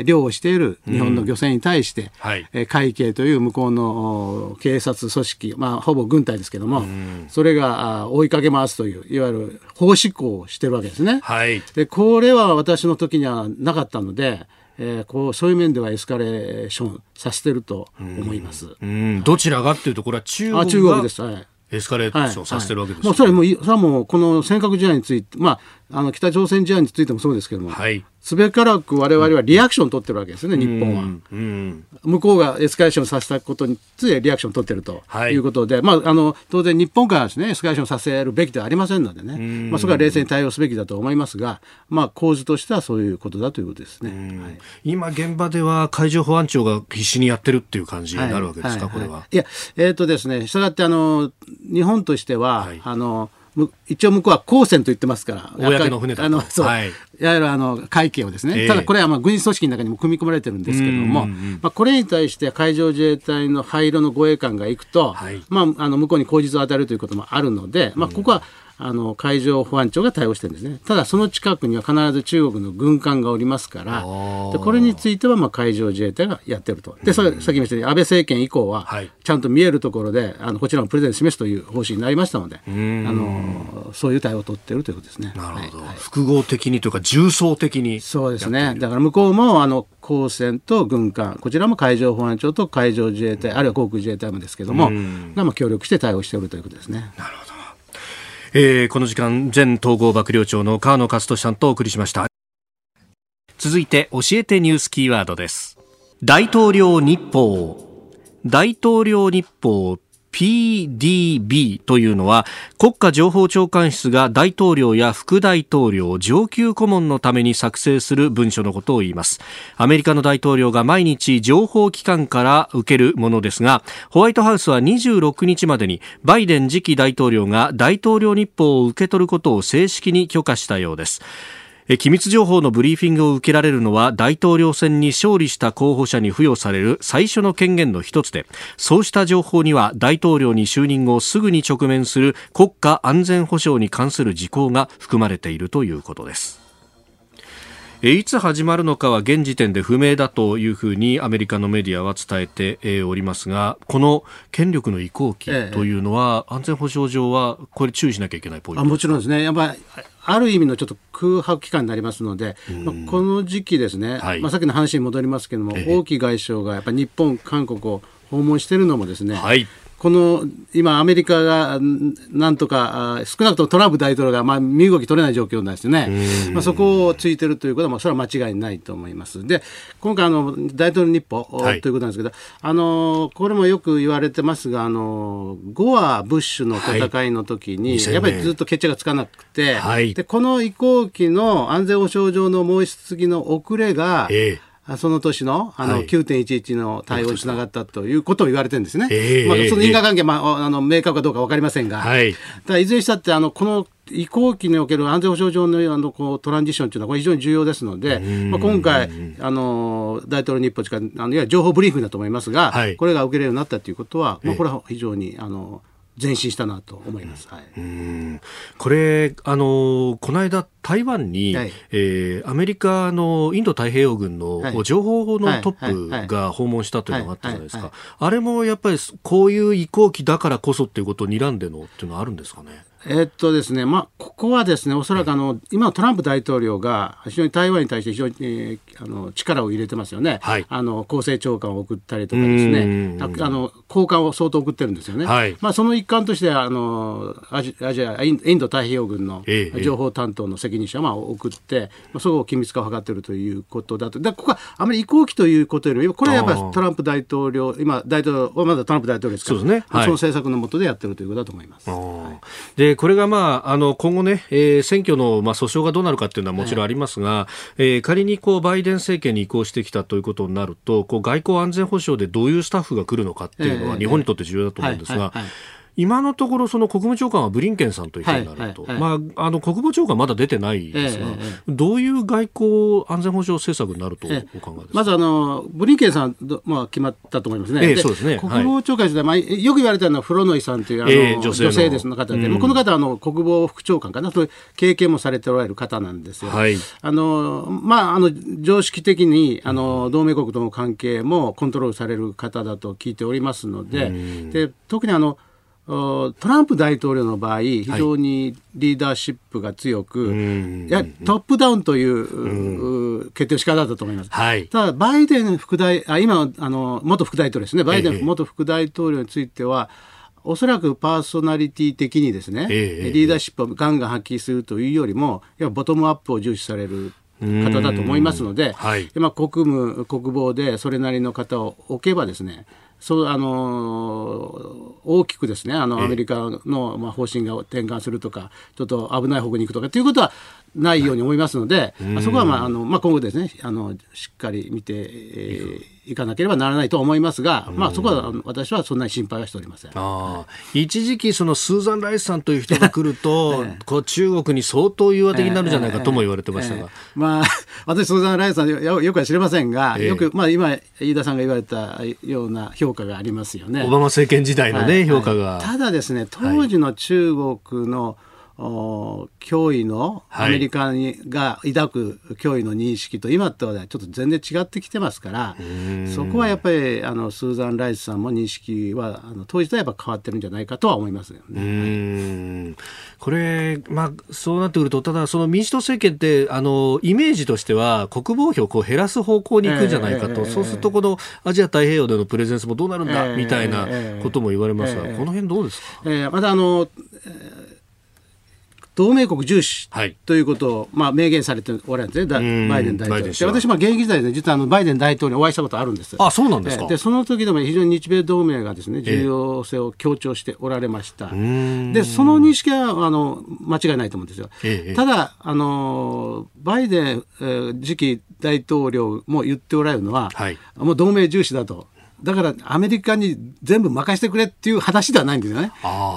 ー、漁をしている日本の漁船に対して、うん。はい、えー、海警という向こうの警察組織、まあ、ほぼ軍隊ですけども、うん、それが追いかけ回すといういわゆる法執行をしてるわけですね。はい、でこれは私の時にはなかったのでえー、こうそういう面ではエスカレーションさせてると思います。うん、どちらがっていうところは中国あ中国です。はい。エスカレーションさせてるわけです、ね、はいはい、もうそれもそれはもうこの尖閣試合について、まあ、あの北朝鮮試合についてもそうですけども、はい、すべからく我々はリアクションを取ってるわけですよね、日本は、うん。向こうがエスカレーションさせたことについてリアクションを取ってるということで、はい、まあ、あの当然日本からですね、エスカレーションさせるべきではありませんのでね、まあ、そこは冷静に対応すべきだと思いますが、まあ、構図としてはそういうことだということですね。はい、今、現場では海上保安庁が必死にやってるっていう感じになるわけですか、これは。いや、えっ、ー、とですね、したがってあの、日本としては、あの、一応向こうは公船と言ってますから、公の船だあのそう、はい、いわゆるあの会計をですね、えー、ただこれはまあ軍事組織の中にも組み込まれてるんですけれども、まあ、これに対して海上自衛隊の灰色の護衛艦が行くと、はい、まあ、あの向こうに口実を与えるということもあるので、まあ、ここはあの海上保安庁が対応してるんですね。ただその近くには必ず中国の軍艦がおりますから、でこれについてはまあ海上自衛隊がやってると。で、さっき言いましたように安倍政権以降は、ちゃんと見えるところで、あのこちらもプレゼント示すという方針になりましたので、あのそういう対応を取ってるということですね。なるほど。はい、複合的にというか重層的にそうですね。だから向こうもあの公船と軍艦、こちらも海上保安庁と海上自衛隊、あるいは航空自衛隊もですけども、がまあ協力して対応しているということですね。なるほど。えー、この時間前統合幕僚長の河野勝俊さんとお送りしました。続いて教えてニュースキーワードです。大統領日報大統領日報。PDB というのは国家情報長官室が大統領や副大統領上級顧問のために作成する文書のことを言います。アメリカの大統領が毎日情報機関から受けるものですがホワイトハウスは26日までにバイデン次期大統領が大統領日報を受け取ることを正式に許可したようです。機密情報のブリーフィングを受けられるのは大統領選に勝利した候補者に付与される最初の権限の一つでそうした情報には大統領に就任後すぐに直面する国家安全保障に関する事項が含まれているということです。いつ始まるのかは現時点で不明だというふうにアメリカのメディアは伝えておりますがこの権力の移行期というのは、安全保障上はこれ注意しなきゃいけないポイント。もちろんですね。やっぱりある意味のちょっと空白期間になりますので、まあ、この時期ですね、はい、まあ、さっきの話に戻りますけれども、王毅外相がやっぱり日本、韓国を訪問しているのもですね、はい、この今、アメリカがなんとか、少なくともトランプ大統領がまあ身動き取れない状況なんですよね、まあ、そこをついてるということは、それは間違いないと思います。で、今回あの、大統領日報、はい、ということなんですけど、あのこれもよく言われてますが、あのゴア・ブッシュの戦いの時に、はい、やっぱりずっと決着がつかなくて、はい、でこの移行期の安全保障上の申し継ぎの遅れが、えーその年のあの、9.11の対応につながったということを言われてるんですね。えー、まあ、その因果関係、まあ、あの明確かどうか分かりませんが、はい、だいずれにしたってあのこの移行期における安全保障上のあのこうトランジションというのはこれ非常に重要ですので、まあ、今回あの大統領日報かあのいわゆる情報ブリーフだと思いますが、はい、これが受けれるようになったということは、まあ、これは非常にあの前進したなと思います。はい、うん。これあのこの間台湾に、はい、えー、アメリカのインド太平洋軍の情報のトップが訪問したというのがあったじゃないですか、あれもやっぱりこういう移行期だからこそっていうことを睨んでのっていうのはあるんですかね？えっとですね、まあ、ここはですね、おそらくあの、今のトランプ大統領が、非常に台湾に対して非常に、えー、あの力を入れてますよね、はい、あの公正長官を送ったりとかですね、あの高官を相当送ってるんですよね。はい、まあ、その一環としてあのアジアジア、インド太平洋軍の情報担当の責任者をまあ送って、まあ、そこを緊密化を図っているということだと、だここはあまり移行期ということよりも、これはやっぱりトランプ大統領、今、大統領はまだトランプ大統領ですから、そ、ね。はい、その政策の下でやってるということだと思います。はこれがまああの今後ね、えー、選挙の、まあ、訴訟がどうなるかっていうのはもちろんありますが、はい、えー、仮にこうバイデン政権に移行してきたということになるとこう外交安全保障でどういうスタッフが来るのかっていうのは日本にとって重要だと思うんですが、今のところその国務長官はブリンケンさんという人になると、はいはいはい、まあ、あの国防長官まだ出てないですが、ええ、どういう外交安全保障政策になるとお考えですか、まずあのブリンケンさん、まあ、決まったと思いますね、えそうですね。国防長官時代、まあ、よく言われたのはフロノイさんというあの、え女性女性ですの方で、うん、この方はあの国防副長官かな。という経験もされておられる方なんですよ。はい、あのまあ、あの常識的にあの同盟国との関係もコントロールされる方だと聞いておりますので、うん、で特にあのトランプ大統領の場合、非常にリーダーシップが強く、はい、やトップダウンという、決定の仕方だったと思います。はい、ただ、バイデン副大あ今あの、元副大統領ですね、バイデン元副大統領については、おそらくパーソナリティ的にですね、えリーダーシップをガンガン発揮するというよりも、やボトムアップを重視される方だと思いますので、はい、まあ、国務、国防でそれなりの方を置けばですね、そうあの大きくですねあのアメリカの、まあ、方針が転換するとかちょっと危ない方向に行くとかということはないように思いますので、はい、そこは、まああのまあ、今後ですねあのしっかり見て、えー、いかなければならないと思いますが、まあ、そこは私はそんなに心配はしておりません。あ一時期、そのスーザン・ライスさんという人が来ると、[LAUGHS] ええ、こう中国に相当融和的になるんじゃないかとも言われてましたが、え、まあ、[LAUGHS] 私、スーザン・ライスさんよ、よくは知りませんが、よく、まあ、今、飯田さんが言われたような評価がありますよね。オバマ政権時代のね、はい、評価が、ただですね、当時の中国の、はい脅威のアメリカに、が抱く脅威の認識と今とはちょっと全然違ってきてますからそこはやっぱりあのスーザン・ライスさんも認識はあの当時とはやっぱ変わってるんじゃないかとは思いますよね。これ、まあ、そうなってくるとただその民主党政権ってあのイメージとしては国防費をこう減らす方向に行くんじゃないかと、えー、そうするとこのアジア太平洋でのプレゼンスもどうなるんだ、えー、みたいなことも言われますが、えー、この辺どうですか、えー、まだあの、えー同盟国重視ということを、まあ、明言されておられるんですね、バイデン大統領。で私、まあ、現役時代で、実はあのバイデン大統領にお会いしたことあるんです。あそうなんですかでその時でも非常に日米同盟がですね重要性を強調しておられました。でその認識はあの間違いないと思うんですよ。ただあの、バイデン、えー、次期大統領も言っておられるのは、はい、もう同盟重視だと。だからアメリカに全部任せてくれっていう話ではないんですよね。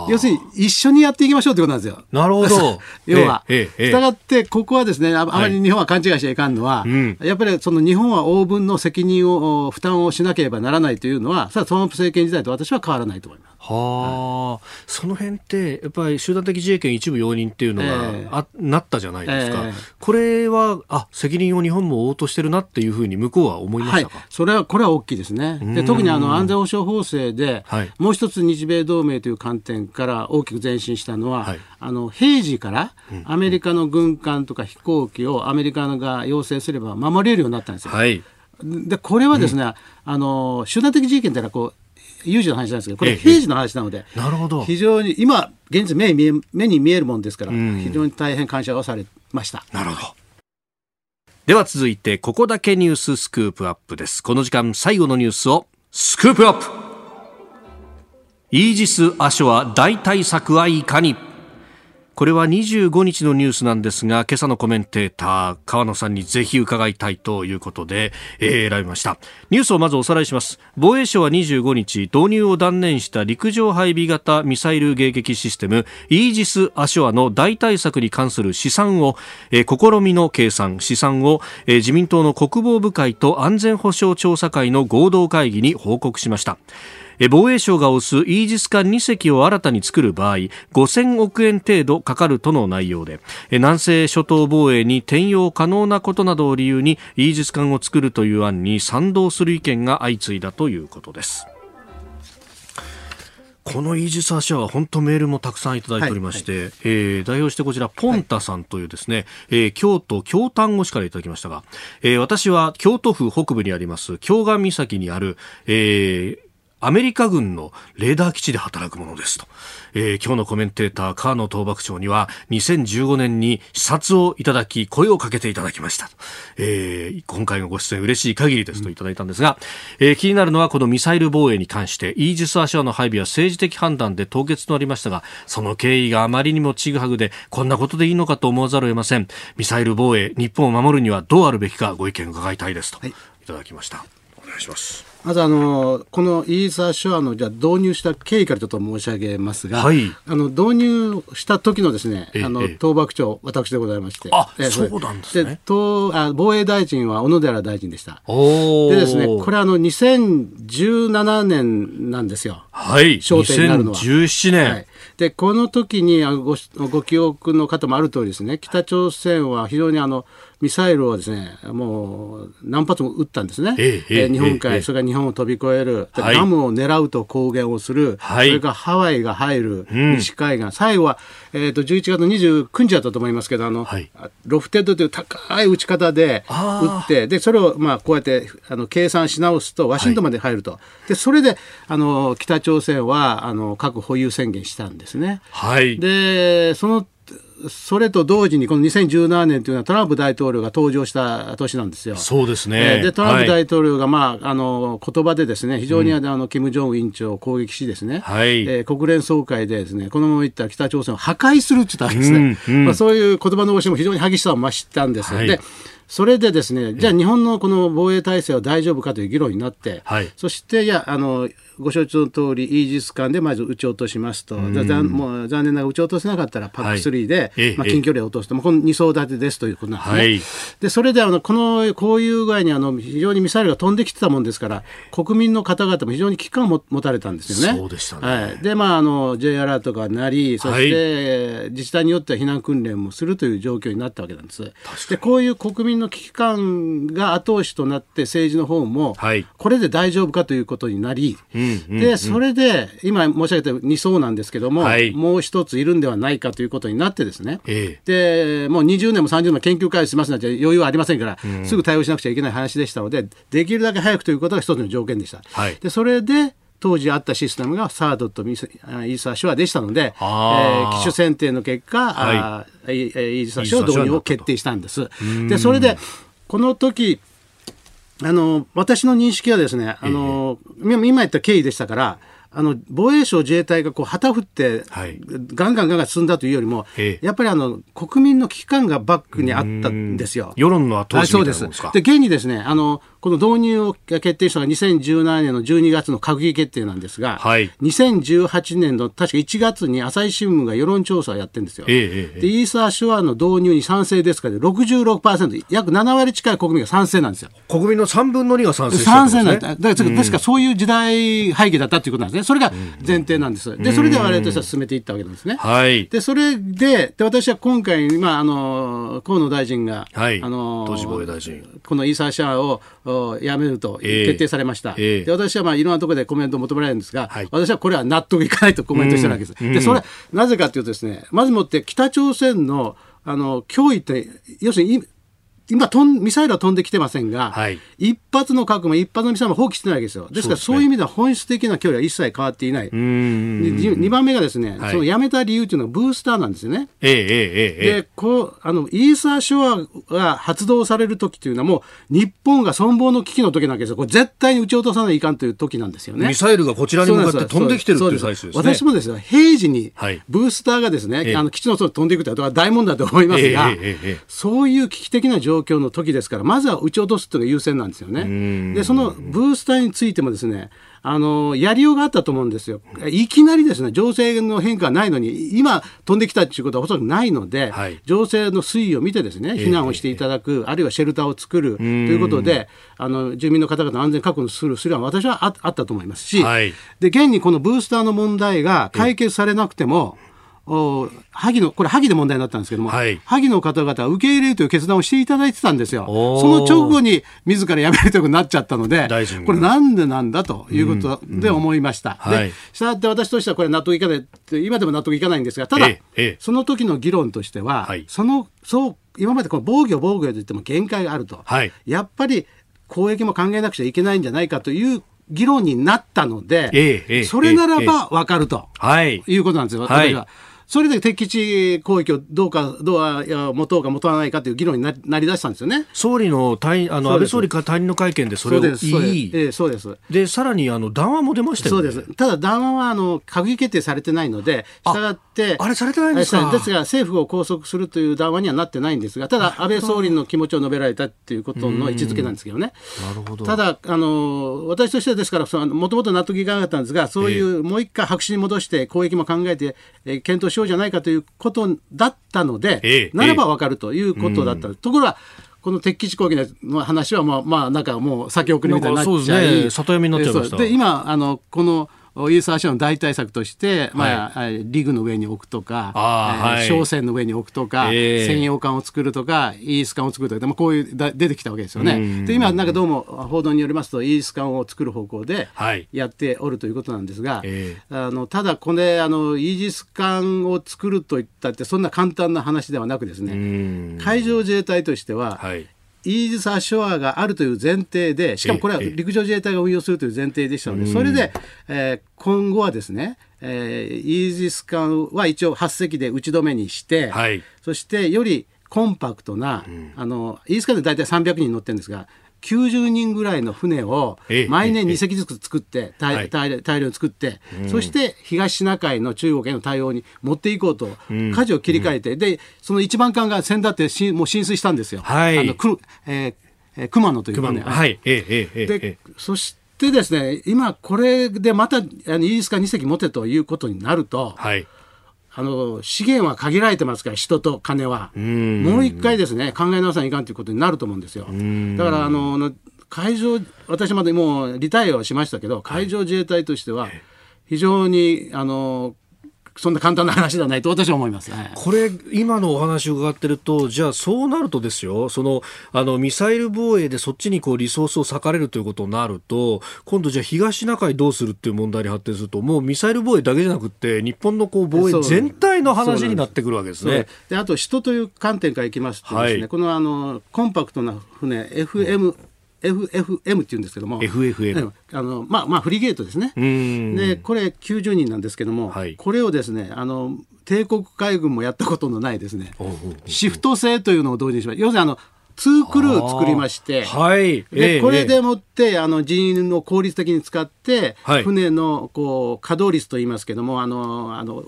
要するに一緒にやっていきましょうってことなんですよ。なるほど。[LAUGHS] 要は。したがってここはですねあまり日本は勘違いしちゃいかんのは、はい、やっぱりその日本は応分の責任を負担をしなければならないというのはそれはトランプ政権時代と私は変わらないと思います。はあ、その辺ってやっぱり集団的自衛権一部容認っていうのが、えー、あなったじゃないですか、えー、これはあ責任を日本も負おうとしてるなっていうふうに向こうは思いましたか、はい、それはこれは大きいですね。で特にあの安全保障法制で、はい、もう一つ日米同盟という観点から大きく前進したのは、はい、あの平時からアメリカの軍艦とか飛行機をアメリカが要請すれば守れるようになったんですよ。はい、でこれはですね、うん、あの集団的自衛権というのはこう有事の話なんですけど、これ平時の話なので、なるほど。非常に今、現実目に見え目に見えるもんですから、非常に大変感謝をされました。なるほど。では続いて、ここだけニューススクープアップです。この時間、最後のニュースをスクープアップ。イージス・アショア大対策はいかに？これは25日のニュースなんですが、今朝のコメンテーター、川野さんにぜひ伺いたいということで、えー、選びました。ニュースをまずおさらいします。防衛省は25日、導入を断念した陸上配備型ミサイル迎撃システム、イージス・アショアの大対策に関する試算を、えー、試みの計算、試算を、えー、自民党の国防部会と安全保障調査会の合同会議に報告しました。防衛省が推すイージス艦2隻を新たに作る場合5000億円程度かかるとの内容で南西諸島防衛に転用可能なことなどを理由にイージス艦を作るという案に賛同する意見が相次いだということです。このイージス・アシアは本当メールもたくさんいただいておりまして、はいはい、えー、代表してこちら、ポンタさんというですね、はい、えー、京都京丹後市からいただきましたが、えー、私は京都府北部にあります京岩岬にある、えー、アメリカ軍のレーダー基地で働くものですと、えー、今日のコメンテーター河野東幕長には2015年に視察をいただき声をかけていただきました、えー、今回のご出演嬉しい限りですといただいたんですが、えー、気になるのはこのミサイル防衛に関してイージス・アショアの配備は政治的判断で凍結となりましたがその経緯があまりにもちぐはぐでこんなことでいいのかと思わざるを得ません。ミサイル防衛日本を守るにはどうあるべきかご意見伺いたいですと、はい、いただきました。願いしますまずあのこのイーサーショアのじゃ導入した経緯からちょっと申し上げますが、はい、あの導入した時のですね、あの東幕長私でございまして、あ、えそうなんですね。であ防衛大臣は小野寺大臣でした。でですね、これあの2017年なんですよ。はい。焦点になるのは。2017年。はいでこの時にごご記憶の方もある通りですね北朝鮮は非常にあのミサイルをですねもう何発も撃ったんですね、えええ日本海、それから日本を飛び越える、はい、ダムを狙うと公言をする、はい、それからハワイが入る、うん、西海岸、最後は、えーと、11月29日だったと思いますけどあの、はい、ロフテッドという高い撃ち方で撃ってでそれをまあこうやってあの計算し直すとワシントンまで入ると、でそれであの北朝鮮はあの核保有宣言したんですね。はい、でそのそれと同時に、この2017年というのはトランプ大統領が登場した年なんですよ。そうですね。で、トランプ大統領が、まあ、あの、言葉でですね、非常に、あの、金正恩委員長を攻撃しですね、はい、えー、国連総会でですね、このままいったら北朝鮮を破壊するって言ったわけですね。うんうん、まあ、そういう言葉の応しも非常に激しさを増したんです。はい、でそれでですね、じゃあ日本のこの防衛体制は大丈夫かという議論になって、はい、そして、いや、あの、ご承知の通り、イージス艦でまず撃ち落としますと、もう残念ながら撃ち落とせなかったら、パック3で、はい、まあ、近距離を落とすと、まあ、この2層立てですということなんですね。はい、でそれであのこのこういう具合にあの非常にミサイルが飛んできてたもんですから、国民の方々も非常に危機感を持たれたんですよね。そうでしたね、はい、で、まあ、あの J アラートが鳴り、そして、自治体によっては避難訓練もするという状況になったわけなんです。でこういう国民の危機感が後押しとなって、政治の方も、これで大丈夫かということになり、でそれれで今申し上げた2層なんですけども、はい、もう一ついるんではないかということになってですね、えー、でもう20年も30年も研究開発しますなんて余裕はありませんから、うん、すぐ対応しなくちゃいけない話でしたのでできるだけ早くということが一つの条件でした。はい、でそれで当時あったシステムがサードとイーサーショアでしたので、えー、機種選定の結果、はい、イーサーショア導入を決定したんです。でそれでこの時あの私の認識はですね、あの、えー、今言った経緯でしたから、あの防衛省、自衛隊がこう旗振って、ガンガンガンガン進んだというよりも、やっぱりあの国民の危機感がバックにあったんですよ。世論の後押しみたいなもですか。で現にですねあのこの導入を決定したのが2017年の12月の閣議決定なんですが、はい、2018年の確か1月に朝日新聞が世論調査をやってるんですよ。ええ、でイーサーショアの導入に賛成ですから66%約7割近い国民が賛成なんですよ。国民の3分の2が賛成したんですね。賛成なんだから確かそういう時代背景だったということなんですね。それが前提なんです。でそれで我々としては進めていったわけなんですね。はい、でそれでで私は今回、まあ、あの河野大臣が、はい、あの当時防衛大臣このイーサーショアをやめると決定されました。えー、で私はまあいろんなところでコメントを求められるんですが、はい、私はこれは納得いかないとコメントしてるわけです。でそれなぜかというとですねまずもって北朝鮮のあの脅威って要するに今とん、ミサイルは飛んできてませんが、はい、一発の核も一発のミサイルも放棄してないわけですよ。ですからそういう意味では本質的な距離は一切変わっていない。2番目がですね、はい、そのやめた理由というのはブースターなんですよね。ええええで、こう、あの、イーサーショアが発動される時というのはもう日本が存亡の危機の時なわけですよ。これ絶対に撃ち落とさないかんという時なんですよね。ミサイルがこちらに向かって飛んできてるっていう最中ですね。私もですね、平時にブースターがですね、はい、あの基地の外に飛んでいくというのは大問題だと思いますが、そういう危機的な状況の時ですからまずは撃ち落とすというのが優先なんですよね。でそのブースターについてもですねあのやりようがあったと思うんですよ。いきなりですね情勢の変化がないのに今飛んできたということはほとんどないので、はい、情勢の推移を見てですね避難をしていただく、えー、あるいはシェルターを作るということであの住民の方々の安全確保するするは私はあったと思いますし、はい、で現にこのブースターの問題が解決されなくても、お萩の、これ萩で問題になったんですけども、はい、萩の方々は受け入れるという決断をしていただいてたんですよ。その直後に自ら辞めるということになっちゃったので、これなんでなんだということで思いました。うんうん、で、したがって私としてはこれ納得いかない、今でも納得いかないんですが、ただ、ええ、その時の議論としては、はい、その、そう、今までこの防御防御と言っても限界があると。はい、やっぱり攻撃も考えなくちゃいけないんじゃないかという議論になったので、ええ、それならば分かると、はい、いうことなんですよ、私は。それで敵基地攻撃をどうか、どうは持とうか持たないかという議論になりだしたんですよね総理の退あの安倍総理か退任の会見でそれを言い、ええ、そうです。で、さらにあの談話も出ましたよね。そうです。ただ談話はあの閣議決定されてないので、したがっ、あれされてないんですか？ですが、政府を拘束するという談話にはなってないんですが、ただ、安倍総理の気持ちを述べられたっていうことの位置づけなんですけどね。なるほどただ、あの私としてはですから、もともと納得いかなかったんですが、そういう、もう一回白紙に戻して、攻撃も考えて、えー、検討しようじゃないかということだったので、ええ、ならば分かるということだった。ところがこの敵基地攻撃の話は、まあ、まあ、なんかもう先送りみたいになっちゃい、ね、里読みになっちゃいました。で、今、あの、この、イース・アショの代替策として、まあ、リグの上に置くとか、はい、商船の上に置くとか、えー、専用艦を作るとか、イース艦を作るとか、でもこういうだ出てきたわけですよね。で、今、なんかどうも報道によりますと、イース艦を作る方向でやっておるということなんですが、はい、あのただ、これあの、イージス艦を作るといったって、そんな簡単な話ではなくですね、海上自衛隊としては、はいイージス・アショアがあるという前提で、しかもこれは陸上自衛隊が運用するという前提でしたので、それで、えー、今後はですね、えー、イージス艦は一応8隻で打ち止めにして、はい、そしてよりコンパクトな、うん、あのイージス艦で大体300人乗ってるんですが、90人ぐらいの船を毎年2隻ずつ作って大大量作って、そして東シナ海の中国への対応に持っていこうと舵を切り替えて、でその一番艦が先だってしもう浸水したんですよ。はい、あのくえー、熊野という船。はい、ええええでそしてですね今これでまたあのイギリス艦2隻持てということになると。はいあの資源は限られてますから人と金は。もう一回ですね考え直さないかんということになると思うんですよ。だからあの海上私までもうリタイアはしましたけど海上自衛隊としては非常にあのそんな簡単な話ではないと私は思います、ね、これ、今のお話を伺ってると、じゃあそうなるとですよ、そのあのミサイル防衛でそっちにこうリソースを割かれるということになると、今度、じゃあ東シナ海どうするっていう問題に発展すると、もうミサイル防衛だけじゃなくて、日本のこう防衛全体の話になってくるわけですね。であと、人という観点からいきますとですね、はい、このあのコンパクトな船、FM、FFM っていうんですけども、FFM あのまあまあフリゲートですね。でこれ90人なんですけども、はい、これをですねあの帝国海軍もやったことのないですね。シフト制というのを導入しました。要するにあのツークルー作りまして、はい、でこれでもって、あの人員を効率的に使って、はい、船のこう稼働率といいますけどもあのあの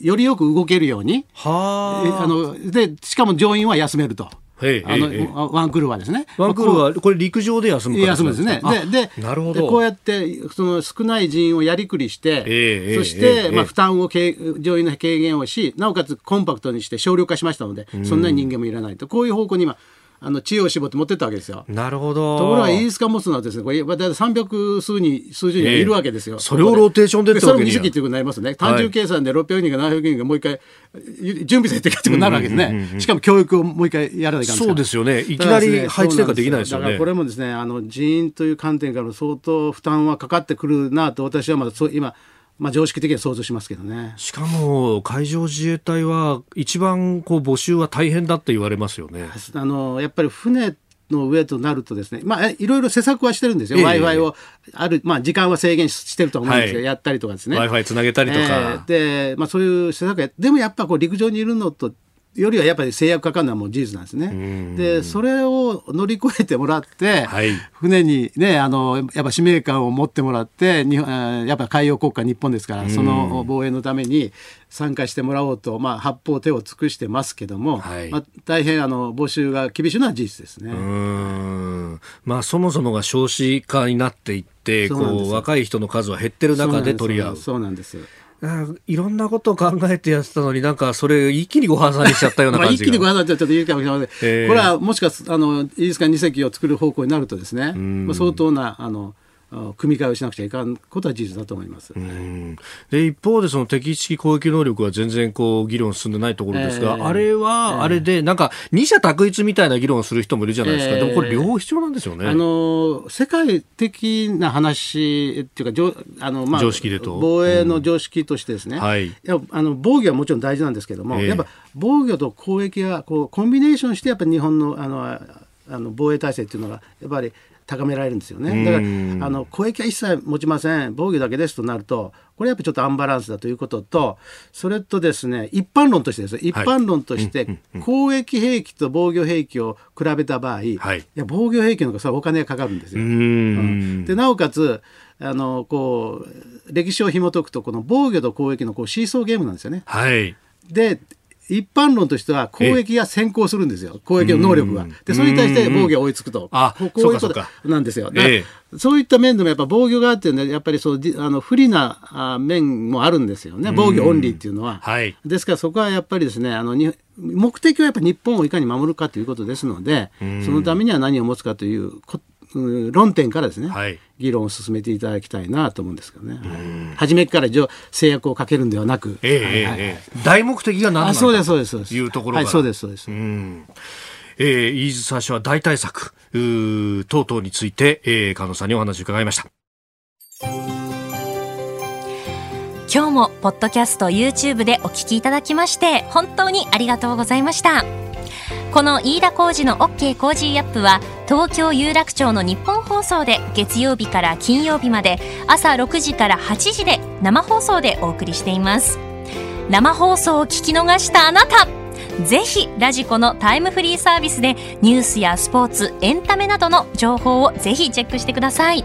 よりよく動けるように。あのでしかも乗員は休めると。あのワンクルーはですね。ワンクルーはこれ陸上で休む休むですね。で、で、なるほど。こうやってその少ない人員をやりくりして、そして、まあ負担を乗員の軽減をし、なおかつコンパクトにして少量化しましたので、そんなに人間もいらないと、こういう方向に今あの知恵を絞って持ってったわけですよ。なるほど。ところがイギリス貨持つのはですね、これ大体300数人、数十人いるわけですよ。えー、それをローテーションでってわけにそれも2っていうことになりますね。単純計算で600人か700人がもう一回準備されてってなるわけですね。しかも教育をもう一回やらないかんそうですよね。いきなり配置転換できないですよね。だからこれもですね、あの人員という観点から相当負担はかかってくるなと私はまだそう今まあ、常識的に想像しますけどね。しかも海上自衛隊は一番こう募集は大変だって言われますよね。あのやっぱり船の上となるとですね、まあ、いろいろ施策はしてるんですよ、えー、Wi-Fi をある、まあ、時間は制限してると思うんですけど、はい、やったりとかですね。Wi-Fi つなげたりとか。えー、で、まあ、そういう施策や、でもやっぱこう陸上にいるのとよりはやっぱり制約かかるのはもう事実なんですね。でそれを乗り越えてもらって、はい、船にねあのやっぱ使命感を持ってもらってにやっぱ海洋国家日本ですからその防衛のために参加してもらおうと、まあ、八方手を尽くしてますけども、はい、まあ、大変あの募集が厳しいのは事実ですね。まあ、そもそもが少子化になっていってこう若い人の数は減ってる中で取り合う。そうなんですいろんなことを考えてやってたのになんかそれ一気にご破産にしちゃったような感じ一気にご破産っちゃっと言うかもしれません、えー、これはもしかあのイギリス艦2隻を作る方向になるとですね、まあ、相当なあの組み替えをしなくちゃいかんことは事実だと思います。で一方でその敵基地攻撃能力は全然こう議論進んでないところですが、えー、あれはあれでなんか二者択一みたいな議論をする人もいるじゃないですか。えー、でもこれ両方必要なんですよね。あの世界的な話っていうかあのまあ常識でと防衛の常識としてですね。うん、はい。やあの防御はもちろん大事なんですけども、えー、やっぱ防御と攻撃はこうコンビネーションしてやっぱり日本のあのあの防衛体制っていうのがやっぱり高められるんですよね。だからあの攻撃は一切持ちません防御だけですとなるとこれやっぱちょっとアンバランスだということとそれとですね一般論としてです一般論として攻撃兵器と防御兵器を比べた場合、はい、いや防御兵器の方がお金がかかるんですよ。うん、でなおかつあのこう歴史を紐解くとこの防御と攻撃のこうシーソーゲームなんですよね。はい。で一般論としては攻撃が先行するんですよ。攻撃の能力が。でそれに対して防御が追いつくと。あここういうことそうか。なんですよ。えそういった面でもやっぱ防御があってねやっぱりそうじあの不利なあ面もあるんですよね。防御オンリーっていうのは。はい。ですからそこはやっぱりですねあのに目的はやっぱり日本をいかに守るかということですのでそのためには何を持つかというこうん論点からですね、はい。議論を進めていただきたいなと思うんですけどね。初めから制約をかけるんではなく、大目的が何なのかあそうですそうですそうです。いうところから。はいそうですそうです。うん。えー、飯塚氏は大対策等々について、えー、菅野さんにお話を伺いました。今日もポッドキャスト YouTube でお聞きいただきまして本当にありがとうございましたこの飯田浩司の OK Cozy up は東京有楽町のニッポン放送で月曜日から金曜日まで朝6時から8時で生放送でお送りしています。生放送を聞き逃したあなたぜひラジコのタイムフリーサービスでニュースやスポーツエンタメなどの情報をぜひチェックしてください。